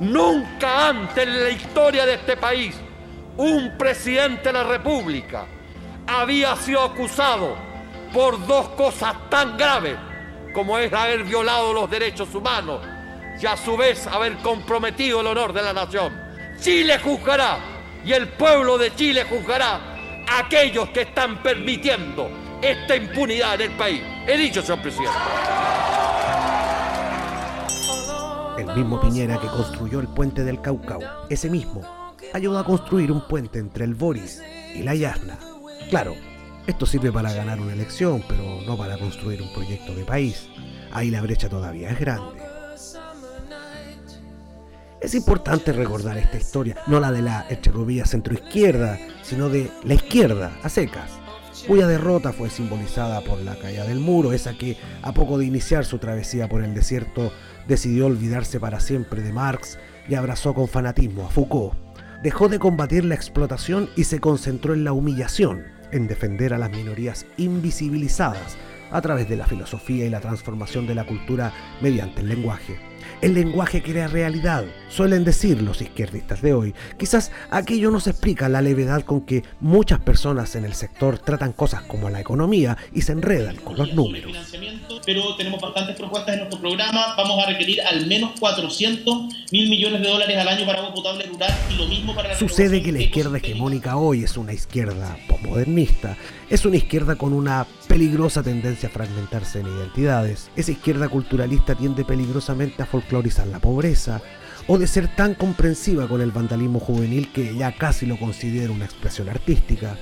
Nunca antes en la historia de este país un presidente de la República había sido acusado por dos cosas tan graves como es haber violado los derechos humanos y a su vez haber comprometido el honor de la nación. Chile juzgará y el pueblo de Chile juzgará a aquellos que están permitiendo esta impunidad en el país. He dicho, señor presidente. El mismo Piñera que construyó el puente del Caucao, ese mismo, ayudó a construir un puente entre el Boris y la Yasna. Claro, esto sirve para ganar una elección, pero no para construir un proyecto de país. Ahí la brecha todavía es grande. Es importante recordar esta historia, no la de la centro centroizquierda, sino de la izquierda, a secas, cuya derrota fue simbolizada por la caída del muro, esa que, a poco de iniciar su travesía por el desierto, decidió olvidarse para siempre de Marx y abrazó con fanatismo a Foucault. Dejó de combatir la explotación y se concentró en la humillación, en defender a las minorías invisibilizadas a través de la filosofía y la transformación de la cultura mediante el lenguaje. El lenguaje crea realidad, suelen decir los izquierdistas de hoy. Quizás aquello nos explica la levedad con que muchas personas en el sector tratan cosas como la economía y se enredan con los números. Pero tenemos bastantes propuestas en nuestro programa. Vamos a requerir al menos 400 mil millones de dólares al año para agua potable rural y lo mismo para la Sucede que la izquierda hegemónica hoy es una izquierda postmodernista. Es una izquierda con una peligrosa tendencia a fragmentarse en identidades. Esa izquierda culturalista tiende peligrosamente a folclorizar la pobreza, o de ser tan comprensiva con el vandalismo juvenil que ya casi lo considera una expresión artística.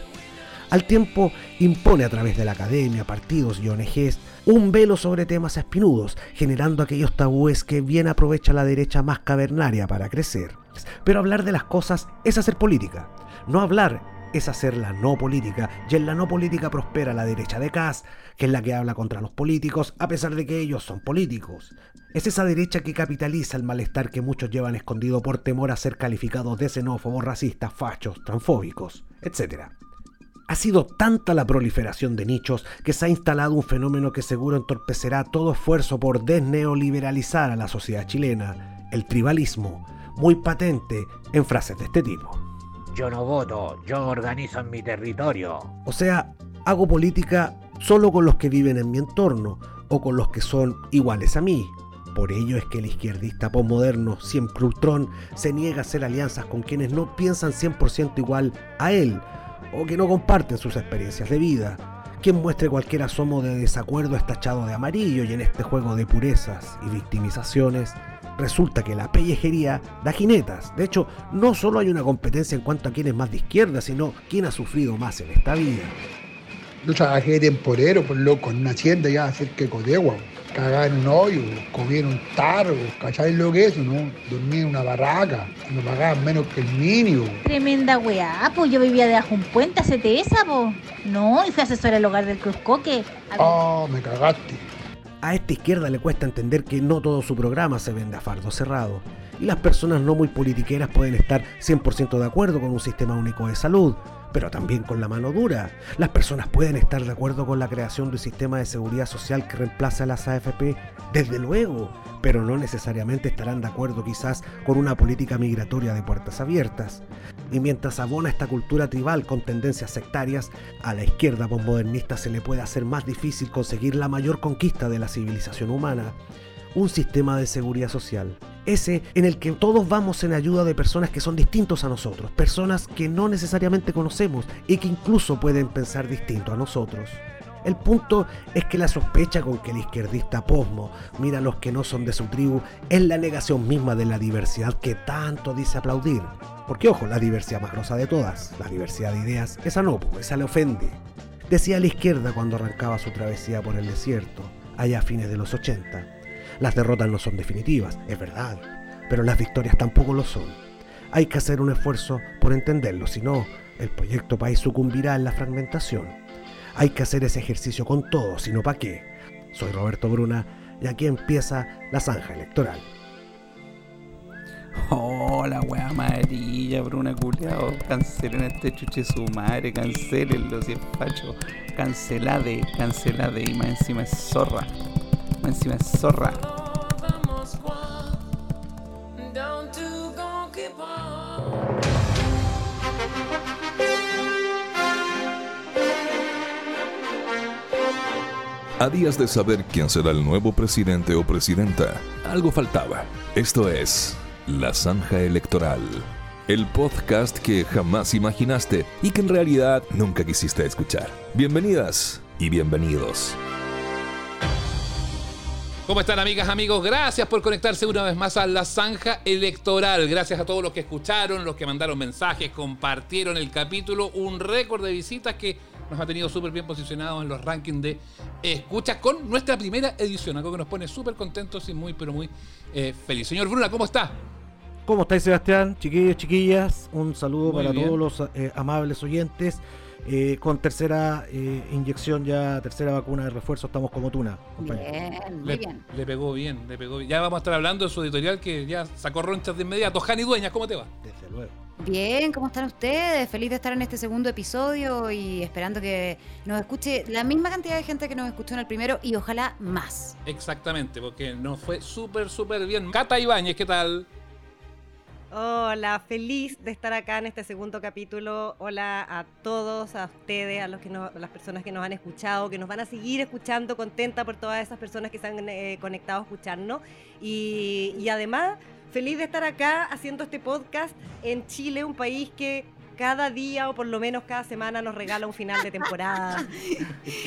Al tiempo impone a través de la academia, partidos y ONGs un velo sobre temas espinudos, generando aquellos tabúes que bien aprovecha la derecha más cavernaria para crecer. Pero hablar de las cosas es hacer política. No hablar es hacer la no política, y en la no política prospera la derecha de Kass, que es la que habla contra los políticos, a pesar de que ellos son políticos. Es esa derecha que capitaliza el malestar que muchos llevan escondido por temor a ser calificados de xenófobos, racistas, fachos, transfóbicos, etc. Ha sido tanta la proliferación de nichos que se ha instalado un fenómeno que seguro entorpecerá todo esfuerzo por desneoliberalizar a la sociedad chilena, el tribalismo, muy patente en frases de este tipo. Yo no voto, yo organizo en mi territorio. O sea, hago política solo con los que viven en mi entorno o con los que son iguales a mí. Por ello es que el izquierdista postmoderno, siempre ultrón, se niega a hacer alianzas con quienes no piensan 100% igual a él o que no comparten sus experiencias de vida. Quien muestre cualquier asomo de desacuerdo está echado de amarillo y en este juego de purezas y victimizaciones resulta que la pellejería da jinetas. De hecho, no solo hay una competencia en cuanto a quién es más de izquierda, sino quién ha sufrido más en esta vida. Yo trabajé temporero, por loco, en una hacienda ya cerca de Codegua. Cagaba en un hoyo, comía en un tarro, ¿cachai lo que es eso, no? Dormía en una barraca, me pagaban menos que el mínimo. Tremenda weá, pues yo vivía debajo de un puente, hacete esa, pues. No, y fui asesora del hogar del Cruz Coque. Ah, me cagaste. A esta izquierda le cuesta entender que no todo su programa se vende a fardo cerrado. Y las personas no muy politiqueras pueden estar 100% de acuerdo con un sistema único de salud, pero también con la mano dura. Las personas pueden estar de acuerdo con la creación de un sistema de seguridad social que reemplace a las AFP, desde luego, pero no necesariamente estarán de acuerdo quizás con una política migratoria de puertas abiertas. Y mientras abona esta cultura tribal con tendencias sectarias, a la izquierda postmodernista se le puede hacer más difícil conseguir la mayor conquista de la civilización humana, un sistema de seguridad social. Ese en el que todos vamos en ayuda de personas que son distintos a nosotros, personas que no necesariamente conocemos y que incluso pueden pensar distinto a nosotros. El punto es que la sospecha con que el izquierdista posmo mira a los que no son de su tribu es la negación misma de la diversidad que tanto dice aplaudir. Porque ojo, la diversidad más grosa de todas, la diversidad de ideas, esa no, esa le ofende. Decía la izquierda cuando arrancaba su travesía por el desierto, allá a fines de los 80. Las derrotas no son definitivas, es verdad, pero las victorias tampoco lo son. Hay que hacer un esfuerzo por entenderlo, si no, el proyecto país sucumbirá en la fragmentación. Hay que hacer ese ejercicio con todo, si no, ¿para qué? Soy Roberto Bruna y aquí empieza la zanja electoral. Oh, la wea amarilla, Bruna culiao. Cancelen este chuche su madre, cancelenlo si es facho. Cancelade, cancelade. Y más encima es zorra. Encima es zorra. A días de saber quién será el nuevo presidente o presidenta, algo faltaba. Esto es La Zanja Electoral, el podcast que jamás imaginaste y que en realidad nunca quisiste escuchar. Bienvenidas y bienvenidos. ¿Cómo están amigas, amigos? Gracias por conectarse una vez más a la zanja electoral. Gracias a todos los que escucharon, los que mandaron mensajes, compartieron el capítulo. Un récord de visitas que nos ha tenido súper bien posicionados en los rankings de escuchas con nuestra primera edición. Algo que nos pone súper contentos y muy, pero muy eh, feliz. Señor Bruna, ¿cómo está? ¿Cómo estáis, Sebastián? Chiquillos, chiquillas, un saludo Muy para bien. todos los eh, amables oyentes. Eh, con tercera eh, inyección ya, tercera vacuna de refuerzo, estamos como tuna. compañero. Bien, muy Le, bien. le pegó bien, le pegó bien. Ya vamos a estar hablando de su editorial que ya sacó ronchas de inmediato. Jani Dueñas, ¿cómo te va? Desde luego. Bien, ¿cómo están ustedes? Feliz de estar en este segundo episodio y esperando que nos escuche la misma cantidad de gente que nos escuchó en el primero y ojalá más. Exactamente, porque nos fue súper, súper bien. Cata Ibáñez, ¿qué tal? Hola, feliz de estar acá en este segundo capítulo. Hola a todos, a ustedes, a los que nos- a las personas que nos han escuchado, que nos van a seguir escuchando, contenta por todas esas personas que se han eh, conectado a escucharnos. Y, y además, feliz de estar acá haciendo este podcast en Chile, un país que cada día o por lo menos cada semana nos regala un final de temporada.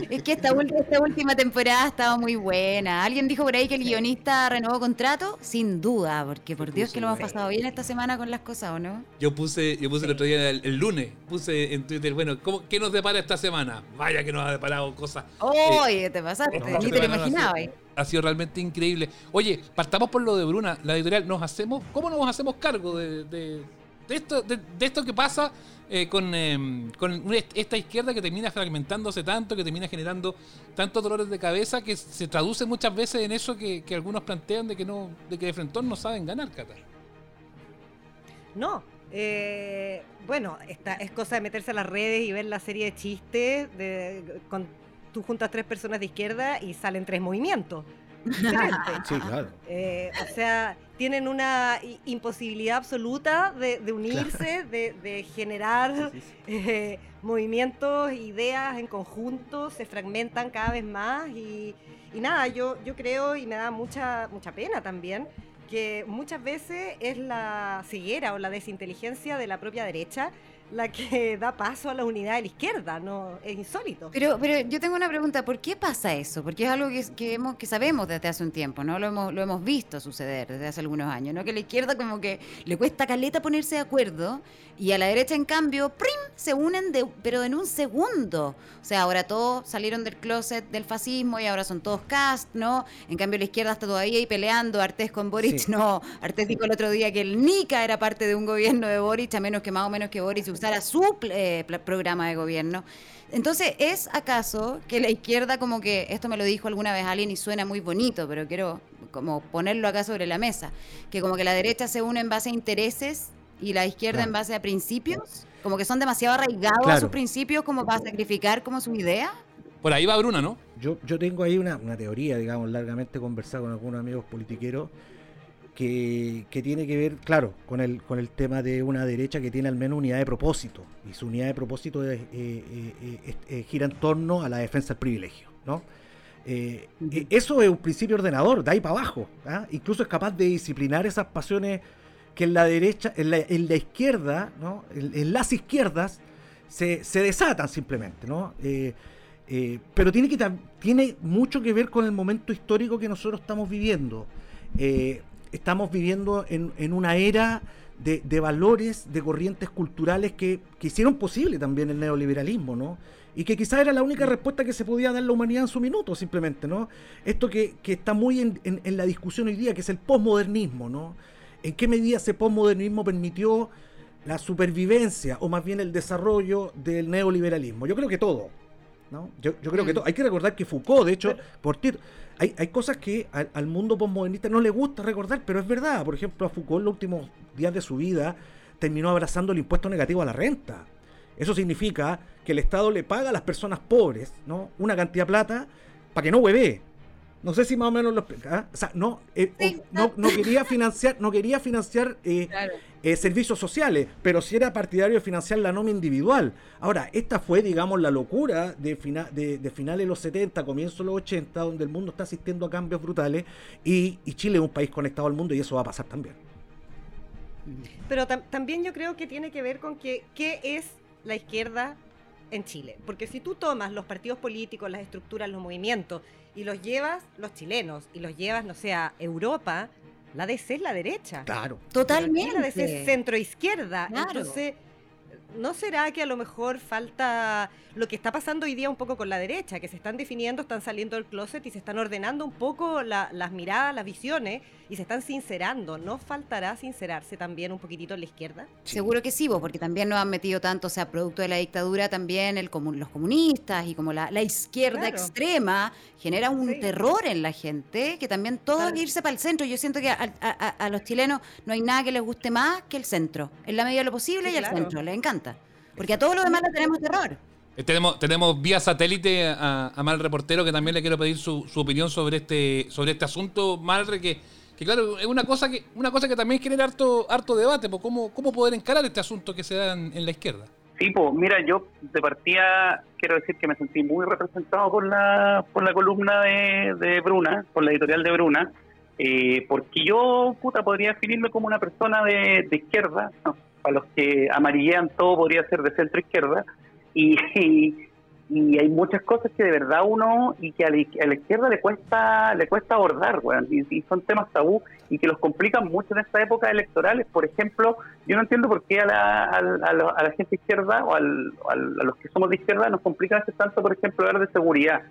Es que esta, última temporada ha estado muy buena. ¿Alguien dijo por ahí que el guionista renovó contrato? Sin duda, porque por Dios que lo hemos pasado bien esta semana con las cosas, ¿o no? Yo puse, yo puse el otro día, el, el lunes, puse en Twitter, bueno, ¿cómo, ¿qué nos depara esta semana? Vaya que nos ha deparado cosas. Oye, te pasaste, No, ni te lo semana ha imaginabas. sido- Ha sido realmente increíble. Oye, partamos por lo de Bruna, la editorial. ¿Nos hacemos, ¿Cómo nos hacemos cargo de, de- de esto, de, esto que pasa eh, con, eh, con esta izquierda que termina fragmentándose tanto, que termina generando tantos dolores de cabeza, que se traduce muchas veces en eso que, que algunos plantean de que no, de que de frentón no saben ganar, Qatar? No. eh, bueno, esta es cosa de meterse a las redes y ver la serie de chistes de, con tú juntas tres personas de izquierda y salen tres movimientos. Sí, claro. Eh, o sea, tienen una imposibilidad absoluta de, de unirse, de, de generar eh, movimientos, ideas en conjunto, se fragmentan cada vez más y, y nada, yo, yo creo y me da mucha, mucha pena también que muchas veces es la ceguera o la desinteligencia de la propia derecha la que da paso a la unidad de la izquierda, no es insólito. Pero, pero yo tengo una pregunta, ¿por qué pasa eso? Porque es algo que, que, hemos, que sabemos desde hace un tiempo, ¿no? Lo hemos, lo hemos visto suceder desde hace algunos años, ¿no? Que a la izquierda como que le cuesta caleta ponerse de acuerdo y a la derecha, en cambio, ¡prim! se unen, de, pero en un segundo. O sea, ahora todos salieron del closet del fascismo y ahora son todos cast, ¿no? En cambio, la izquierda está todavía ahí peleando, Artés con Boric, Sí. no. Artés dijo el otro día que el NICA era parte de un gobierno de Boric, a menos que más o menos que Boric usara su eh, programa de gobierno. Entonces, ¿es acaso que la izquierda como que, esto me lo dijo alguna vez alguien y suena muy bonito, pero quiero como ponerlo acá sobre la mesa, que como que la derecha se une en base a intereses y la izquierda Claro. en base a principios? Como que son demasiado arraigados a sus principios como para sacrificar como su idea. Por ahí va Bruna, ¿no? Yo, yo tengo ahí una, una teoría, digamos, largamente conversada con algunos amigos politiqueros, que, que tiene que ver, claro, con el, con el tema de una derecha que tiene al menos unidad de propósito. Y su unidad de propósito es, eh, eh, gira en torno a la defensa del privilegio, ¿no? Eh, eh, eso es un principio ordenador, de ahí para abajo. ¿ah? Incluso es capaz de disciplinar esas pasiones que en la derecha, en la, en la izquierda, ¿no? en, en las izquierdas, se, se desatan simplemente, ¿no? Eh, pero tiene, que, tiene mucho que ver con el momento histórico que nosotros estamos viviendo. Estamos viviendo en, en una era de, de valores, de corrientes culturales que, que hicieron posible también el neoliberalismo, ¿no? Y que quizás era la única respuesta que se podía dar la humanidad en su minuto, simplemente, ¿no? Esto que, que está muy en, en- en la discusión hoy día, que es el posmodernismo, ¿no? ¿En qué medida ese posmodernismo permitió la supervivencia o más bien el desarrollo del neoliberalismo? Yo creo que todo. ¿no? Yo, yo creo que to- hay que recordar que Foucault, de hecho, por Tito, hay, hay cosas que al, al mundo postmodernista no le gusta recordar, pero es verdad. Por ejemplo, a Foucault en los últimos días de su vida terminó abrazando el impuesto negativo a la renta. Eso significa que el Estado le paga a las personas pobres ¿no? una cantidad de plata para que no hueve. No sé si más o menos lo explica. ¿ah? O sea, no, eh, o- no, no quería financiar, no quería financiar eh, eh, servicios sociales, pero sí era partidario de financiar la nómina individual. Ahora, esta fue, digamos, la locura de, fina- de, de finales de los 70, comienzos de los 80, donde el mundo está asistiendo a cambios brutales y, y Chile es un país conectado al mundo y eso va a pasar también. Pero tam- también yo creo que tiene que ver con que qué es la izquierda en Chile. Porque si tú tomas los partidos políticos, las estructuras, los movimientos, y los llevas, los chilenos, y los llevas, no sé, a Europa, la DC es la derecha. Claro. Totalmente. La DC es centro-izquierda. Claro. Entonces, ¿no será que a lo mejor falta lo que está pasando hoy día un poco con la derecha? Que se están definiendo, están saliendo del closet y se están ordenando un poco la- las miradas, las visiones, y se están sincerando. ¿No faltará sincerarse también un poquitito en la izquierda? Seguro que sí, vos, porque también nos han metido tanto, o sea, producto de la dictadura también el los comunistas y como la, la izquierda Claro. extrema genera un terror en la gente que también todo irse para el centro. Yo siento que a, a- a- a los chilenos no hay nada que les guste más que el centro, en la medida de lo posible Sí, y el claro. centro, les encanta. Porque a todos los demás le tenemos terror. Eh, Tenemos, tenemos vía satélite a, a Mal Reportero que también le quiero pedir su, su opinión sobre este, sobre este asunto, Malre, que, que claro, es una cosa que, una cosa que también genera harto, harto debate, pues cómo, cómo poder encarar este asunto que se da en, en la izquierda. Sí, pues mira, yo de partida quiero decir que me sentí muy representado por la, por la columna de, de Bruna, por la editorial de Bruna, eh, porque yo, puta, podría definirme como una persona de, de izquierda, ¿no? Para los que amarillean todo podría ser de centro izquierda, y, y, y hay muchas cosas que de verdad uno y que a la, a la izquierda le cuesta le cuesta abordar, weón, y, y son temas tabú y que los complican mucho en estas épocas electorales. Por ejemplo, yo no entiendo por qué a la, a, a la- a la gente izquierda o al- a los que somos de izquierda nos complican hace tanto, por ejemplo, hablar de seguridad,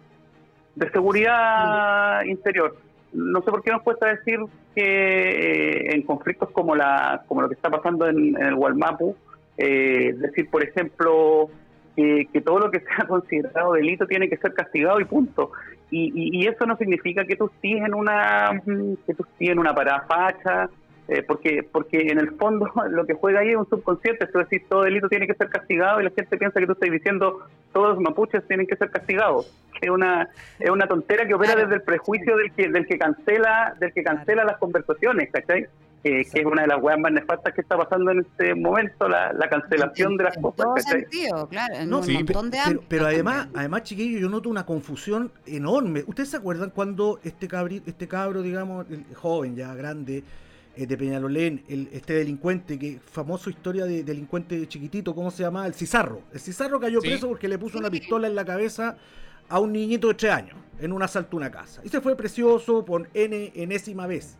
de seguridad interior. No sé por qué nos cuesta decir que eh, en conflictos como la como lo que está pasando en, en el Gualmapu, eh, decir, por ejemplo, que, todo lo que sea considerado delito tiene que ser castigado y punto. Y, y, eso no significa que tú estés una que tú estés en una parada facha, eh, porque porque en el fondo lo que juega ahí es un subconsciente, tú decís todo delito tiene que ser castigado y la gente piensa que tú estás diciendo todos los mapuches tienen que ser castigados, que es una es una tontera que opera desde el prejuicio del que del que cancela del que cancela las conversaciones, ¿cachai? Eh, que es una de las weas más nefastas que está pasando en este momento, la, la cancelación de las cosas, todo ¿cachai? sentido, claro, en No, un sí, montón de pero, pero además, además, chiquillos, yo noto una confusión enorme. ¿Ustedes se acuerdan cuando este cabri, este cabro, digamos, el joven ya grande eh, de Peñalolén, el, este delincuente, que famoso historia de delincuente chiquitito, ¿cómo se llama? El Cizarro. El Cizarro cayó Sí. preso porque le puso una pistola en la cabeza a un niñito de 3 años en un asalto a una casa. Y se fue precioso por N enésima vez.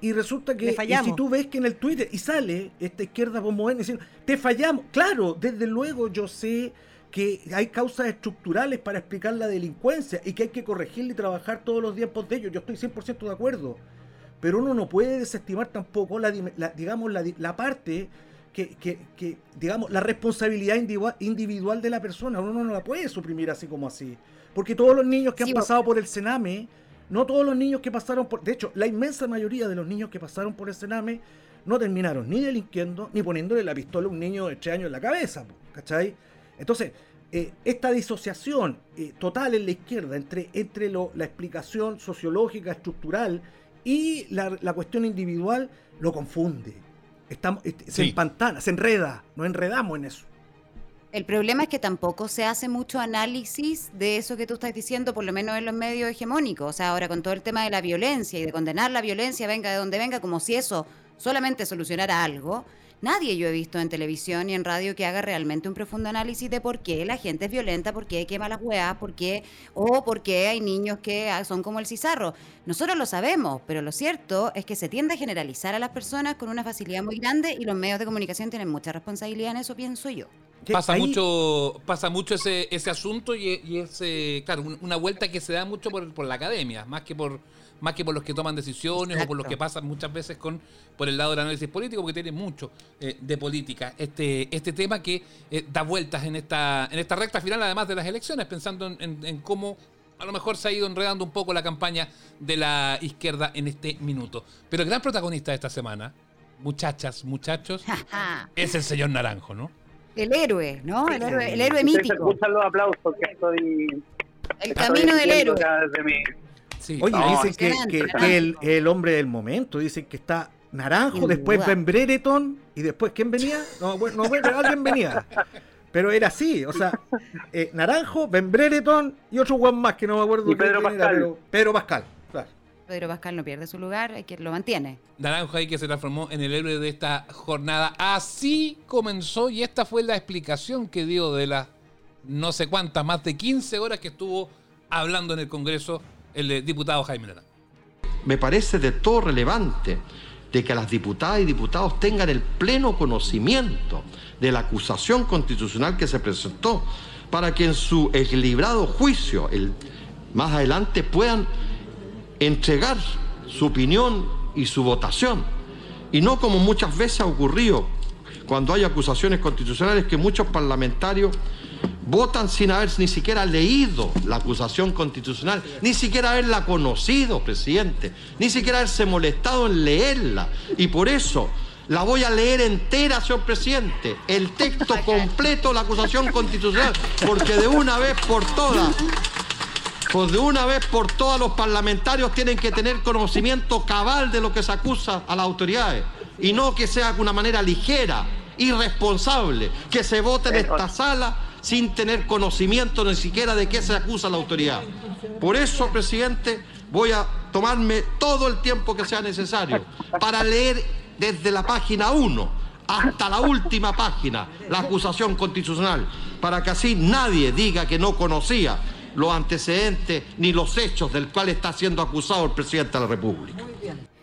Y resulta que y si tú ves que en el Twitter y sale esta izquierda postmoderna diciendo, te fallamos. Claro, desde luego yo sé que hay causas estructurales para explicar la delincuencia y que hay que corregirla y trabajar todos los días por de ello. Yo estoy 100% de acuerdo. Pero uno no puede desestimar tampoco la, la- digamos, la, la parte que, que- que, digamos, la responsabilidad individua- individual de la persona. Uno no la puede suprimir así como así. Porque todos los niños que han pasado por el Sename, no todos los niños que pasaron por... De hecho, la inmensa mayoría de los niños que pasaron por el Sename no terminaron ni delinquiendo ni poniéndole la pistola a un niño de 3 años en la cabeza. ¿Cachai? Entonces, eh, esta disociación eh, total en la izquierda entre, entre lo- la explicación sociológica, estructural y la, la cuestión individual lo confunde. Estamos, este, se Sí. empantana, se enreda, nos enredamos en eso. El problema es que tampoco se hace mucho análisis de eso que tú estás diciendo, por lo menos en los medios hegemónicos. O sea, ahora con todo el tema de la violencia y de condenar la violencia, venga de donde venga, como si eso solamente solucionara algo. Nadie yo he visto en televisión y en radio que haga realmente un profundo análisis de por qué la gente es violenta, por qué quema las weas, por qué, o por qué hay niños que ah, son como el cizarro. Nosotros lo sabemos, pero lo cierto es que se tiende a generalizar a las personas con una facilidad muy grande y los medios de comunicación tienen mucha responsabilidad en eso, pienso yo. Pasa ahí- mucho, pasa mucho ese, ese asunto y, y es, eh, claro, un- una vuelta que se da mucho por, por la academia, más que por más que por los que toman decisiones o por los que pasan muchas veces con por el lado del análisis político, porque tiene mucho eh, de política este, este tema que eh, da vueltas en esta, en esta recta final, además de las elecciones, pensando en, en- en cómo a lo mejor se ha ido enredando un poco la campaña de la izquierda en este minuto. Pero el gran protagonista de esta semana, muchachas, muchachos, es el señor Naranjo, ¿no? El héroe, ¿no? El héroe, el héroe mítico. escuchan los aplausos que estoy. El estoy camino del héroe. acá desde mi- Sí. Oye, dicen que, impresionante, que- que el, el hombre del momento, dicen que está Naranjo, Sin después duda. Ben Brereton y después ¿quién venía? No, bueno, no, bueno, alguien venía. Pero era así, o sea, eh, Naranjo, Ben Brereton y otro Juan más que no me acuerdo Y Pedro quién era, Pascal. pero Pedro Pascal. claro. Pedro Pascal no pierde su lugar, hay que lo mantiene. Naranjo ahí que se transformó en el héroe de esta jornada. Así comenzó y esta fue la explicación que dio de las no sé cuántas, más de 15 horas que estuvo hablando en el Congreso el diputado Jaime Naranjo. me parece de todo relevante de que las diputadas y diputados tengan el pleno conocimiento de la acusación constitucional que se presentó para que en su equilibrado juicio más adelante puedan entregar su opinión y su votación. Y no como muchas veces ha ocurrido cuando hay acusaciones constitucionales que muchos parlamentarios votan sin haber ni siquiera leído la acusación constitucional, ni siquiera haberla conocido, presidente, ni siquiera haberse molestado en leerla. Y por eso la voy a leer entera, señor presidente, el texto completo de la acusación constitucional, porque de una vez por todas pues de una vez por todas los parlamentarios tienen que tener conocimiento cabal de lo que se acusa a las autoridades y no que sea de una manera ligera, irresponsable, que se vote en esta sala sin tener conocimiento ni siquiera de qué se acusa la autoridad. Por eso, presidente, voy a tomarme todo el tiempo que sea necesario para leer desde la página 1 hasta la última página la acusación constitucional, para que así nadie diga que no conocía los antecedentes ni los hechos del cual está siendo acusado el presidente de la República.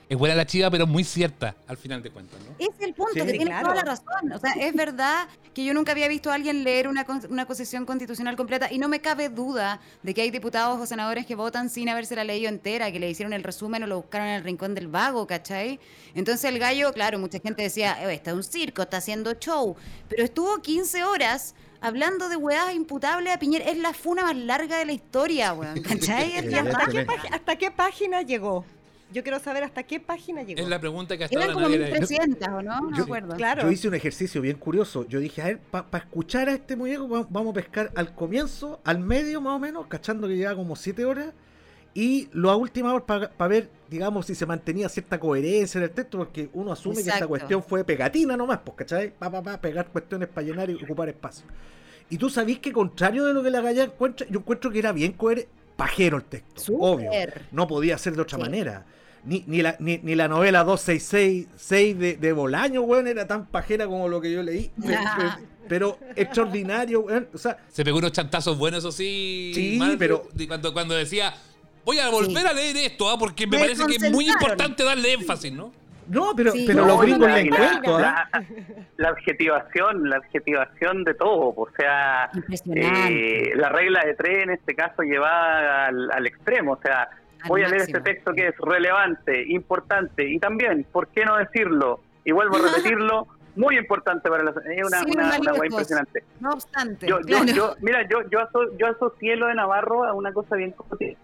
Es buena la chiva, pero muy cierta al final de cuentas, ¿no? Es el punto, Sí, que tiene claro. toda la razón. O sea, es verdad que yo nunca había visto a alguien leer una, una acusación constitucional completa y no me cabe duda de que hay diputados o senadores que votan sin habérsela leído entera, que le hicieron el resumen o lo buscaron en el rincón del vago, ¿cachai? Entonces el gallo, claro, mucha gente decía, "Eh, está un circo, está haciendo show, pero estuvo 15 horas hablando de weas imputables a Piñera. Es la funa más larga de la historia, weón, ¿cachai? Es ¿Y la qué, hasta qué página llegó? Yo quiero saber hasta qué página llegó. Es la pregunta que hasta Eran como nadie le- 1300, ¿o no? No me Yo- acuerdo. Claro. Yo hice un ejercicio bien curioso. Yo dije, a ver, para escuchar a este muñeco va- vamos a pescar al comienzo, al medio más o menos, cachando que lleva como 7 horas, y lo a última hora para ver, digamos, si se mantenía cierta coherencia en el texto, porque uno asume que esta cuestión fue pegatina nomás, pues, ¿cachai? Pa, pa, pa, pegar cuestiones para llenar y ocupar espacio. Y tú sabís que contrario de lo que la galla encuentra, yo encuentro que era bien coherente, pajero el texto, obvio. No podía ser de otra Sí. manera. Ni, ni, la, ni, ni la novela 2666 de, de Bolaño, weón, era tan pajera como lo que yo leí. Pero, pero- pero extraordinario, weón. O sea, Se pegó unos chantazos buenos, eso sí. Sí, Marco, pero- de Cuando, cuando decía, voy a volver Sí. a leer esto, ¿ah? porque me Me parece que es muy importante darle énfasis, ¿no? No, pero, Sí. pero No, los gringos la- le encuentro, la, la adjetivación, la adjetivación de todo, o sea, eh, la regla de tres en este caso llevada al, al extremo, o sea, Al voy a leer este texto que es relevante, importante y también, ¿por qué no decirlo? Y vuelvo a repetirlo, muy importante para la es una, Sí, una, una lejos. impresionante. No obstante. Yo, yo, claro. yo, mira, yo, yo, aso- yo asocié lo de Navarro a una cosa bien cotidiana.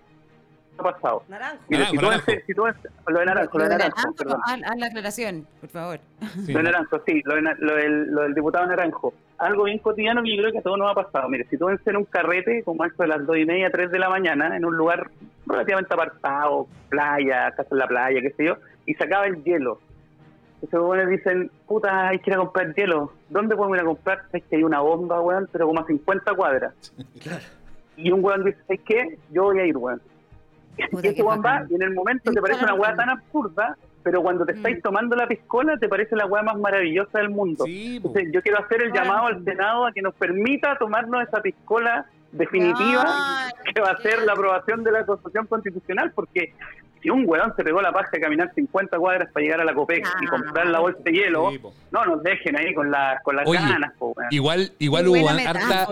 ¿Qué ha pasado? Naranjo. Mira, si Naranjo, tú naranjo. ves- si tú ves- lo de naranjo, lo de naranjo, Naranjo, perdón. haz, haz la aclaración, por favor. Sí. Lo de Naranjo, sí, lo, de lo del, lo del diputado Naranjo. Algo bien cotidiano que yo creo que a todos nos ha pasado. Mire, si tú en un carrete, como esto de las dos y media, tres de la mañana, en un lugar relativamente apartado, playa, casa en la playa, qué sé yo, y se acaba el hielo. Entonces los buenos dicen, puta, hay que ir a comprar hielo. ¿Dónde podemos ir a comprar? Es que hay una bomba, weón, pero como a 50 cuadras. Y un weón dice, ¿sabes qué? Yo voy a ir, weón. Puta, Y ese qué weón va bacán. y en el momento te parece una weá tan absurda, pero cuando te estáis Mm. tomando la piscola te parece la weá más maravillosa del mundo. Sí. Entonces yo quiero hacer el llamado al. Senado a que nos permita tomarnos esa piscola definitiva que va a ser la aprobación de la Constitución Constitucional, porque si un weón se pegó la paja de caminar 50 cuadras para llegar a la Copec y comprar la bolsa de hielo, no nos dejen ahí con, la, con las Oye, ganas, po, weón. Igual, igual hubo harta,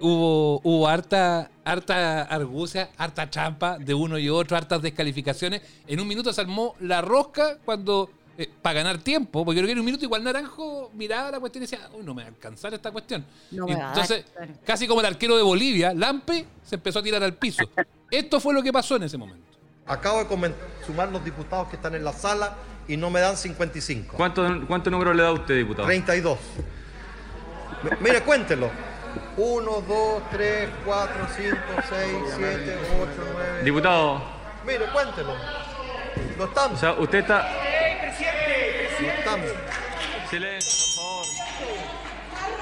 hubo, hubo harta, harta argucia, harta champa de uno y otro, hartas descalificaciones. En un minuto se armó la rosca cuando, eh, para ganar tiempo, porque yo creo que en un minuto igual Naranjo miraba la cuestión y decía, uy, no me va a alcanzar esta cuestión. No Y me va a dar, entonces, casi como el arquero de Bolivia, Lampe se empezó a tirar al piso. Esto fue lo que pasó en ese momento. Acabo de sumar los diputados que están en la sala y no me dan 55. ¿Cuánto, cuánto número le da usted, diputado? 32. M- Mire, cuéntelo. 1, 2, 3, 4, 5, 6, 7, 8, 9. Diputado, Mire, cuéntelo. No estamos. o sea, usted está... No estamos. Silencio, por favor.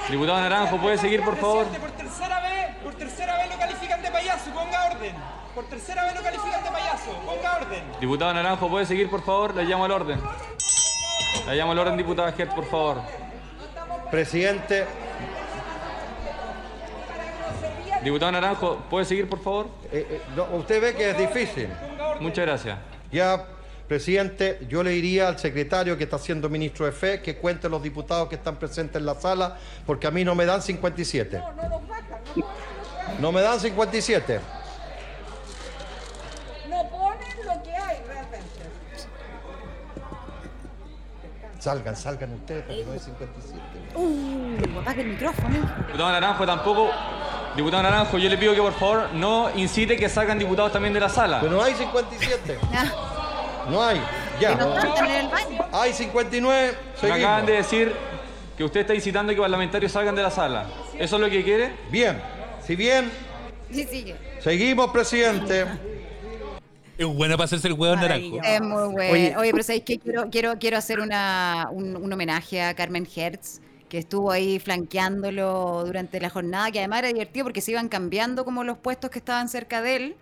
Diputado Naranjo, ¿puede seguir, por favor? Por tercera vez, por tercera vez lo califican de payaso, ponga orden. Por tercera vez lo califican de payaso, ponga orden. Diputado Naranjo, ¿puede seguir, por favor? Le llamo al orden. Le llamo al orden, diputada Hertz, por favor. Presidente, Diputado Naranjo, ¿puede seguir, por favor? eh, eh, no, usted ve que es difícil. Muchas gracias. Ya, presidente, yo le diría al secretario que está siendo ministro de Fe que cuente los diputados que están presentes en la sala, porque a mí no me dan 57. No me dan 57. No ponen lo que hay realmente. Salgan, salgan ustedes, porque no hay 57. Uh, apaga el micrófono. Diputado Naranjo tampoco... Diputado Naranjo, yo le pido que por favor no incite que salgan diputados también de la sala. Pero no hay 57. No hay. Ya. No. Hay 59. Me Seguimos. acaban de decir que usted está incitando que parlamentarios salgan de la sala. ¿Eso es lo que quiere? Bien. Si bien Sí, sigue. seguimos, presidente. Es bueno para hacerse el huevo naranjo. Es muy bueno. Oye. Oye, pero ¿sabéis qué? Quiero, quiero, quiero hacer una, un, un homenaje a Carmen Hertz, que estuvo ahí flanqueándolo durante la jornada, que además era divertido porque se iban cambiando como los puestos que estaban cerca de él.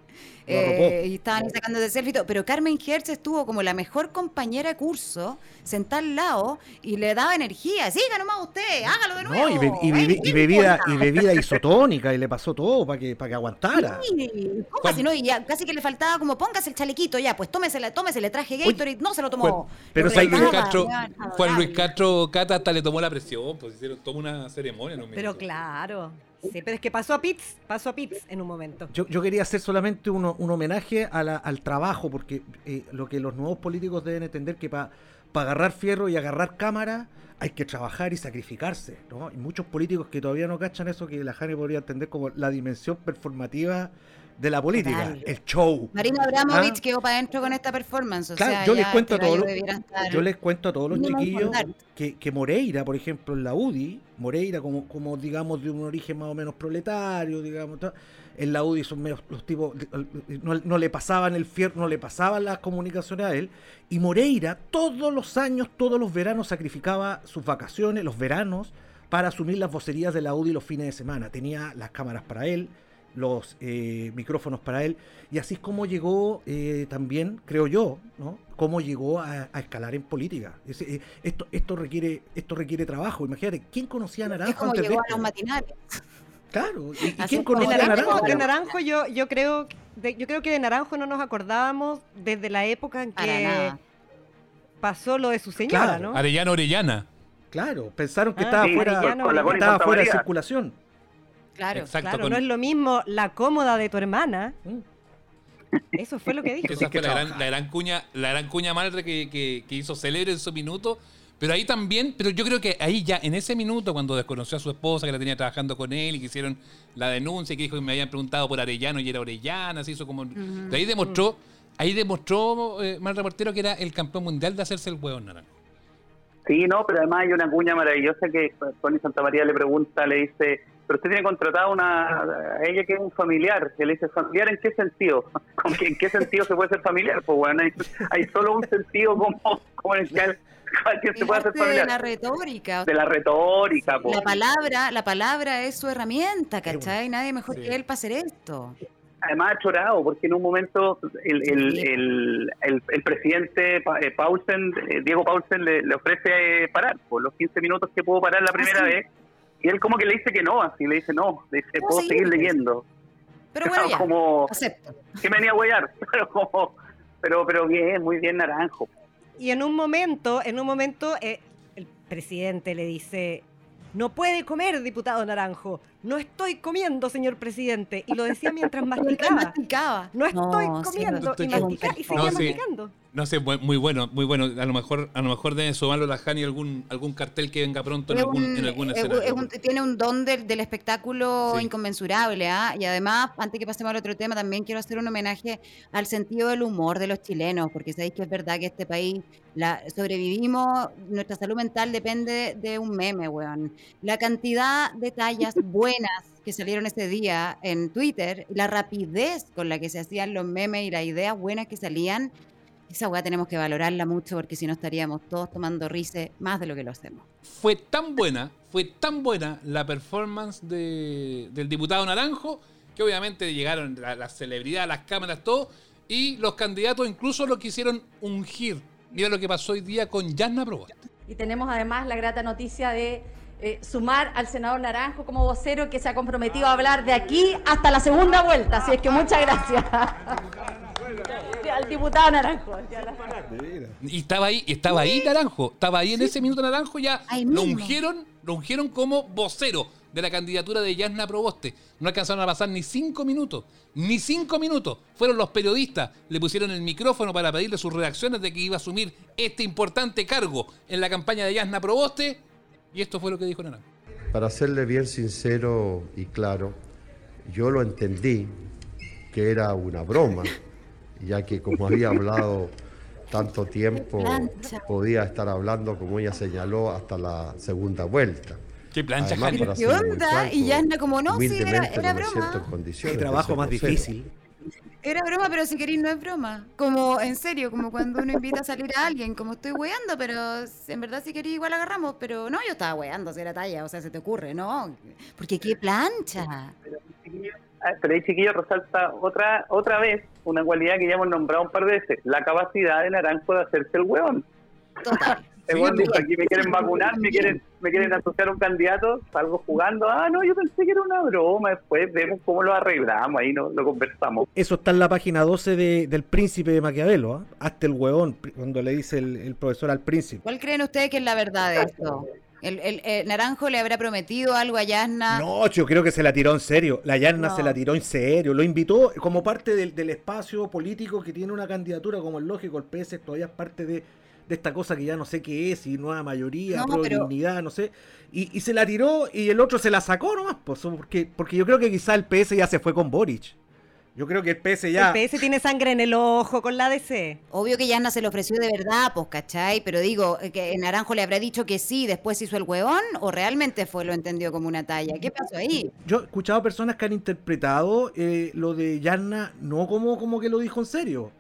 Eh, y estaban sacando de selfie todo. Pero Carmen Hertz estuvo como la mejor compañera de curso, sentada al lado, y le daba energía. Siga nomás usted, hágalo de nuevo. No, y, be- y bebi- y bebida, y bebida isotónica, y le pasó todo para que, para que aguantara. Sí, póngase, ¿no? Y ya casi que le faltaba como póngase el chalequito, ya, pues tómesela, tómese, le traje Gatorade, no se lo tomó. Pero Lo Juan Luis Castro, Juan Luis Castro Cata hasta le tomó la presión, pues hicieron toda una ceremonia. en un Pero claro. Sí, pero es que pasó a Pitts, pasó a Pitts en un momento. Yo, yo quería hacer solamente uno- un homenaje a la- al trabajo, porque eh, lo que los nuevos políticos deben entender que para agarrar fierro y agarrar cámara hay que trabajar y sacrificarse, ¿no? Hay muchos políticos que todavía no cachan eso que la Jane podría entender como la dimensión performativa de la política, el show. Marina Abramovich quedó para adentro con esta performance. O ¿Ah? Claro, sea, yo les cuento a este todos yo les cuento a todos los chiquillos que, que Moreira, por ejemplo, en la UDI, Moreira como, como digamos de un origen más o menos proletario, digamos, ta- en la UDI son medio los tipos, no, no le pasaban el fierro, no le pasaban las comunicaciones a él, y Moreira todos los años, todos los veranos sacrificaba sus vacaciones, los veranos, para asumir las vocerías de la UDI los fines de semana. Tenía las cámaras para él, los eh, micrófonos para él, y así es como llegó eh, también, creo yo, ¿no? Cómo llegó a, a escalar en política. Eh, esto, esto requiere, esto requiere trabajo. Imagínate, ¿quién conocía a Es Naranjo como antes de llegó a esto? los matinales. Claro, ¿y, quién De a naranjo, Naranjo? de naranjo yo, yo creo de- yo creo que de naranjo no nos acordábamos desde la época en que pasó lo de su señora, Claro. ¿no? Arellano Orellana. Claro, pensaron que Ah, estaba sí, fuera, Arellano, que Arellano. estaba fuera de circulación. Claro. Exacto, Claro, con- no es lo mismo la cómoda de tu hermana. Eso fue lo que dijo. Esa fue la gran, la gran cuña, la gran cuña madre que, que- que hizo célebre en su minuto. Pero ahí también, pero yo creo que ahí ya, en ese minuto, cuando desconoció a su esposa, que la tenía trabajando con él y que hicieron la denuncia, que dijo que me habían preguntado por Arellano y era Orellana, se hizo como. De ahí demostró, ahí demostró, eh, mal reportero, que era el campeón mundial de hacerse el huevo naranjo. Sí, no, pero además hay una cuña maravillosa que Tony Santamaría le pregunta, le dice, pero usted tiene contratado una, a ella que es un familiar. Y le dice, ¿familiar en qué sentido? ¿Con qué- ¿En qué sentido se puede ser familiar? Pues bueno, hay, hay solo un sentido como, como en el que, se puede hacer Parte de la familiar. retórica. De la retórica, pues. La palabra, la palabra es su herramienta, ¿cachai? Nadie mejor que él para hacer esto. Además ha chorado, porque en un momento el, el, el, el, el presidente eh, Paulsen, eh, Diego Paulsen, le, le ofrece eh, parar por los 15 minutos que pudo parar la primera sí? vez. Y él como que le dice que no, así le dice no, le dice, ¿Cómo puedo seguir, seguir pues? leyendo. Pero bueno, ya. como Acepto. que me venía a huellar, pero como pero, pero bien, muy bien Naranjo. Y en un momento, en un momento, eh, el presidente le dice, no puede comer, diputado Naranjo. No estoy comiendo, señor presidente. Y lo decía mientras masticaba. No estoy No, sí, comiendo. no estoy y, mastica- y seguía No, sí. masticando. No sé, muy bueno, muy bueno. A lo mejor, a lo mejor deben sumarlo la Jani algún, algún cartel que venga pronto en Es algún, un- en algún es- escenario. es un- tiene un don del, del espectáculo Sí. inconmensurable, ¿ah? Y además, antes que pasemos al otro tema, también quiero hacer un homenaje al sentido del humor de los chilenos, porque sabéis que es verdad que este país la, sobrevivimos, nuestra salud mental depende de un meme, weón. La cantidad de tallas buenas que salieron ese día en Twitter, la rapidez con la que se hacían los memes y las ideas buenas que salían, esa weá tenemos que valorarla mucho porque si no estaríamos todos tomando risa más de lo que lo hacemos. Fue tan buena, fue tan buena la performance de- del diputado Naranjo, que obviamente llegaron la, la celebridad, las cámaras, todo, y los candidatos incluso lo quisieron ungir. Mira lo que pasó hoy día con Yasna Proboste. Y tenemos además la grata noticia de eh, sumar al senador Naranjo como vocero que se ha comprometido a hablar de aquí hasta la segunda vuelta. Así es que muchas gracias. al diputado Naranjo. Y estaba ahí, estaba ahí Naranjo, estaba ahí en ese minuto Naranjo, ya lo ungieron, lo ungieron como vocero de la candidatura de Yasna Proboste. No alcanzaron a pasar ni cinco minutos, ni cinco minutos. Fueron los periodistas, le pusieron el micrófono para pedirle sus reacciones de que iba a asumir este importante cargo en la campaña de Yasna Proboste. Y esto fue lo que dijo Naranjo. Para serle bien sincero y claro, yo lo entendí que era una broma, ya que como había hablado tanto tiempo, podía estar hablando, como ella señaló, hasta la segunda vuelta. ¿Qué plancha, Además, ¿qué onda? franco, Y Yasna como, no, sí, era, era broma. Qué trabajo más difícil. Era broma, pero si queréis no es broma. Como, en serio, como cuando uno invita a salir a alguien, como estoy weando, pero en verdad si queréis igual agarramos, pero no, yo estaba weando, si era talla, o sea, se te ocurre, ¿no? Porque qué plancha. Pero ahí, chiquillo, resalta otra otra vez una cualidad que ya hemos nombrado un par de veces, la capacidad de Naranjo de hacerse el hueón. El dijo, aquí me quieren vacunar, me quieren me quieren asociar a un candidato, salgo jugando, ah, no, yo pensé que era una broma, después vemos cómo lo arreglamos, ahí no, lo conversamos. Eso está en la página 12 de- del príncipe de Maquiavelo, ¿ah? Hasta el huevón, cuando le dice el, el profesor al príncipe. ¿Cuál creen ustedes que es la verdad de esto? ¿El, el- eh, Naranjo le habrá prometido algo a Yasna? No, yo creo que se la tiró en serio. La Yarna No. se la tiró en serio. Lo invitó como parte del, del espacio político que tiene una candidatura, como es lógico, el PS todavía es parte de, de esta cosa que ya no sé qué es, y nueva mayoría, No, pro pero- dignidad, no sé. Y, y se la tiró y el otro se la sacó nomás, pues, porque, porque yo creo que quizá el PS ya se fue con Boric. Yo creo que el PS ya... El PS tiene sangre en el ojo con la DC. Obvio que Yasna se lo ofreció de verdad, pues, ¿cachai? Pero digo, eh, que Naranjo le habrá dicho que sí, después hizo el huevón, o realmente fue lo entendió como una talla. ¿Qué pasó ahí? Yo he escuchado personas que han interpretado eh, lo de Yarna no como, como que lo dijo en serio.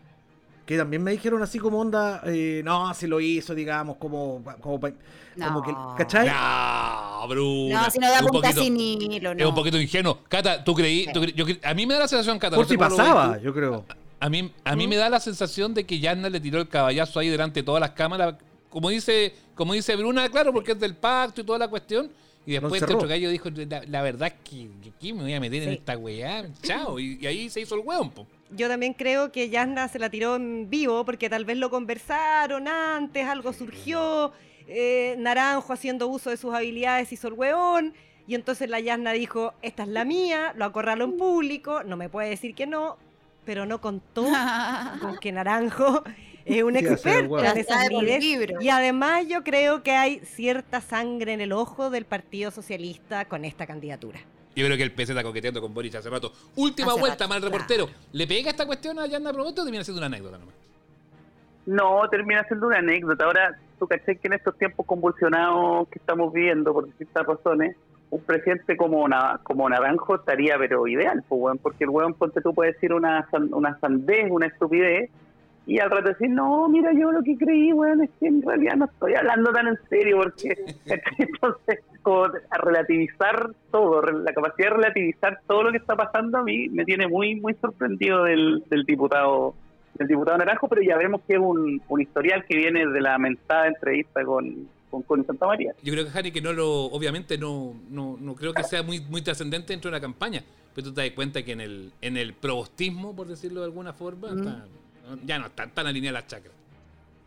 Que también me dijeron así como onda, eh, no, si lo hizo, digamos, como, como, pa- como que, ¿cachai? No, Bruna. No, si no da es un poquito- sin hilo, Es no. un poquito ingenuo. Cata, tú creí, tú cre- yo a mí me da la sensación, Cata, Por no si ves pasaba, yo creo. A mí, a mí me da la sensación de que Yarna le tiró el caballazo ahí delante de todas las cámaras. Como dice, como dice Bruna, claro, porque es del pacto y toda la cuestión. Y después este otro gallo dijo, la, la verdad es que me voy a meter en Sí. esta weá. Chao. Y, y ahí se hizo el weón, po. Yo también creo que Yasna se la tiró en vivo porque tal vez lo conversaron antes, algo surgió, eh, Naranjo haciendo uso de sus habilidades hizo el hueón, y entonces la Yasna dijo, esta es la mía, lo acorraló en público, no me puede decir que no, pero no contó con que Naranjo es un experto en esas libro. Y además yo creo que hay cierta sangre en el ojo del Partido Socialista con esta candidatura. Yo creo que el PC está coqueteando con Boric hace rato. Última Hace vuelta, rato, mal reportero. ¿Le pega esta cuestión a Yarna Proboste o termina siendo una anécdota nomás? No, termina siendo una anécdota. Ahora, tú caché que en estos tiempos convulsionados que estamos viviendo por distintas razones, un presidente como Na- como Naranjo estaría pero ideal, pues, weón, porque el weón, ponte tú, puede decir una, san- una sandez, una estupidez, y al rato decir, no, mira, yo lo que creí, weón, es que en realidad no estoy hablando tan en serio, porque entonces, como a relativizar todo, la capacidad de relativizar todo lo que está pasando a mí me tiene muy, muy sorprendido del, del diputado del diputado Naranjo, pero ya vemos que es un, un historial que viene de la mentada entrevista con, con Connie Santa María. Yo creo que Jani que no lo, obviamente no, no, no creo que sea muy, muy trascendente dentro de la campaña. Pero tú te das cuenta que en el, en el probostismo, por decirlo de alguna forma, está- Ya no están tan alineadas las chakras.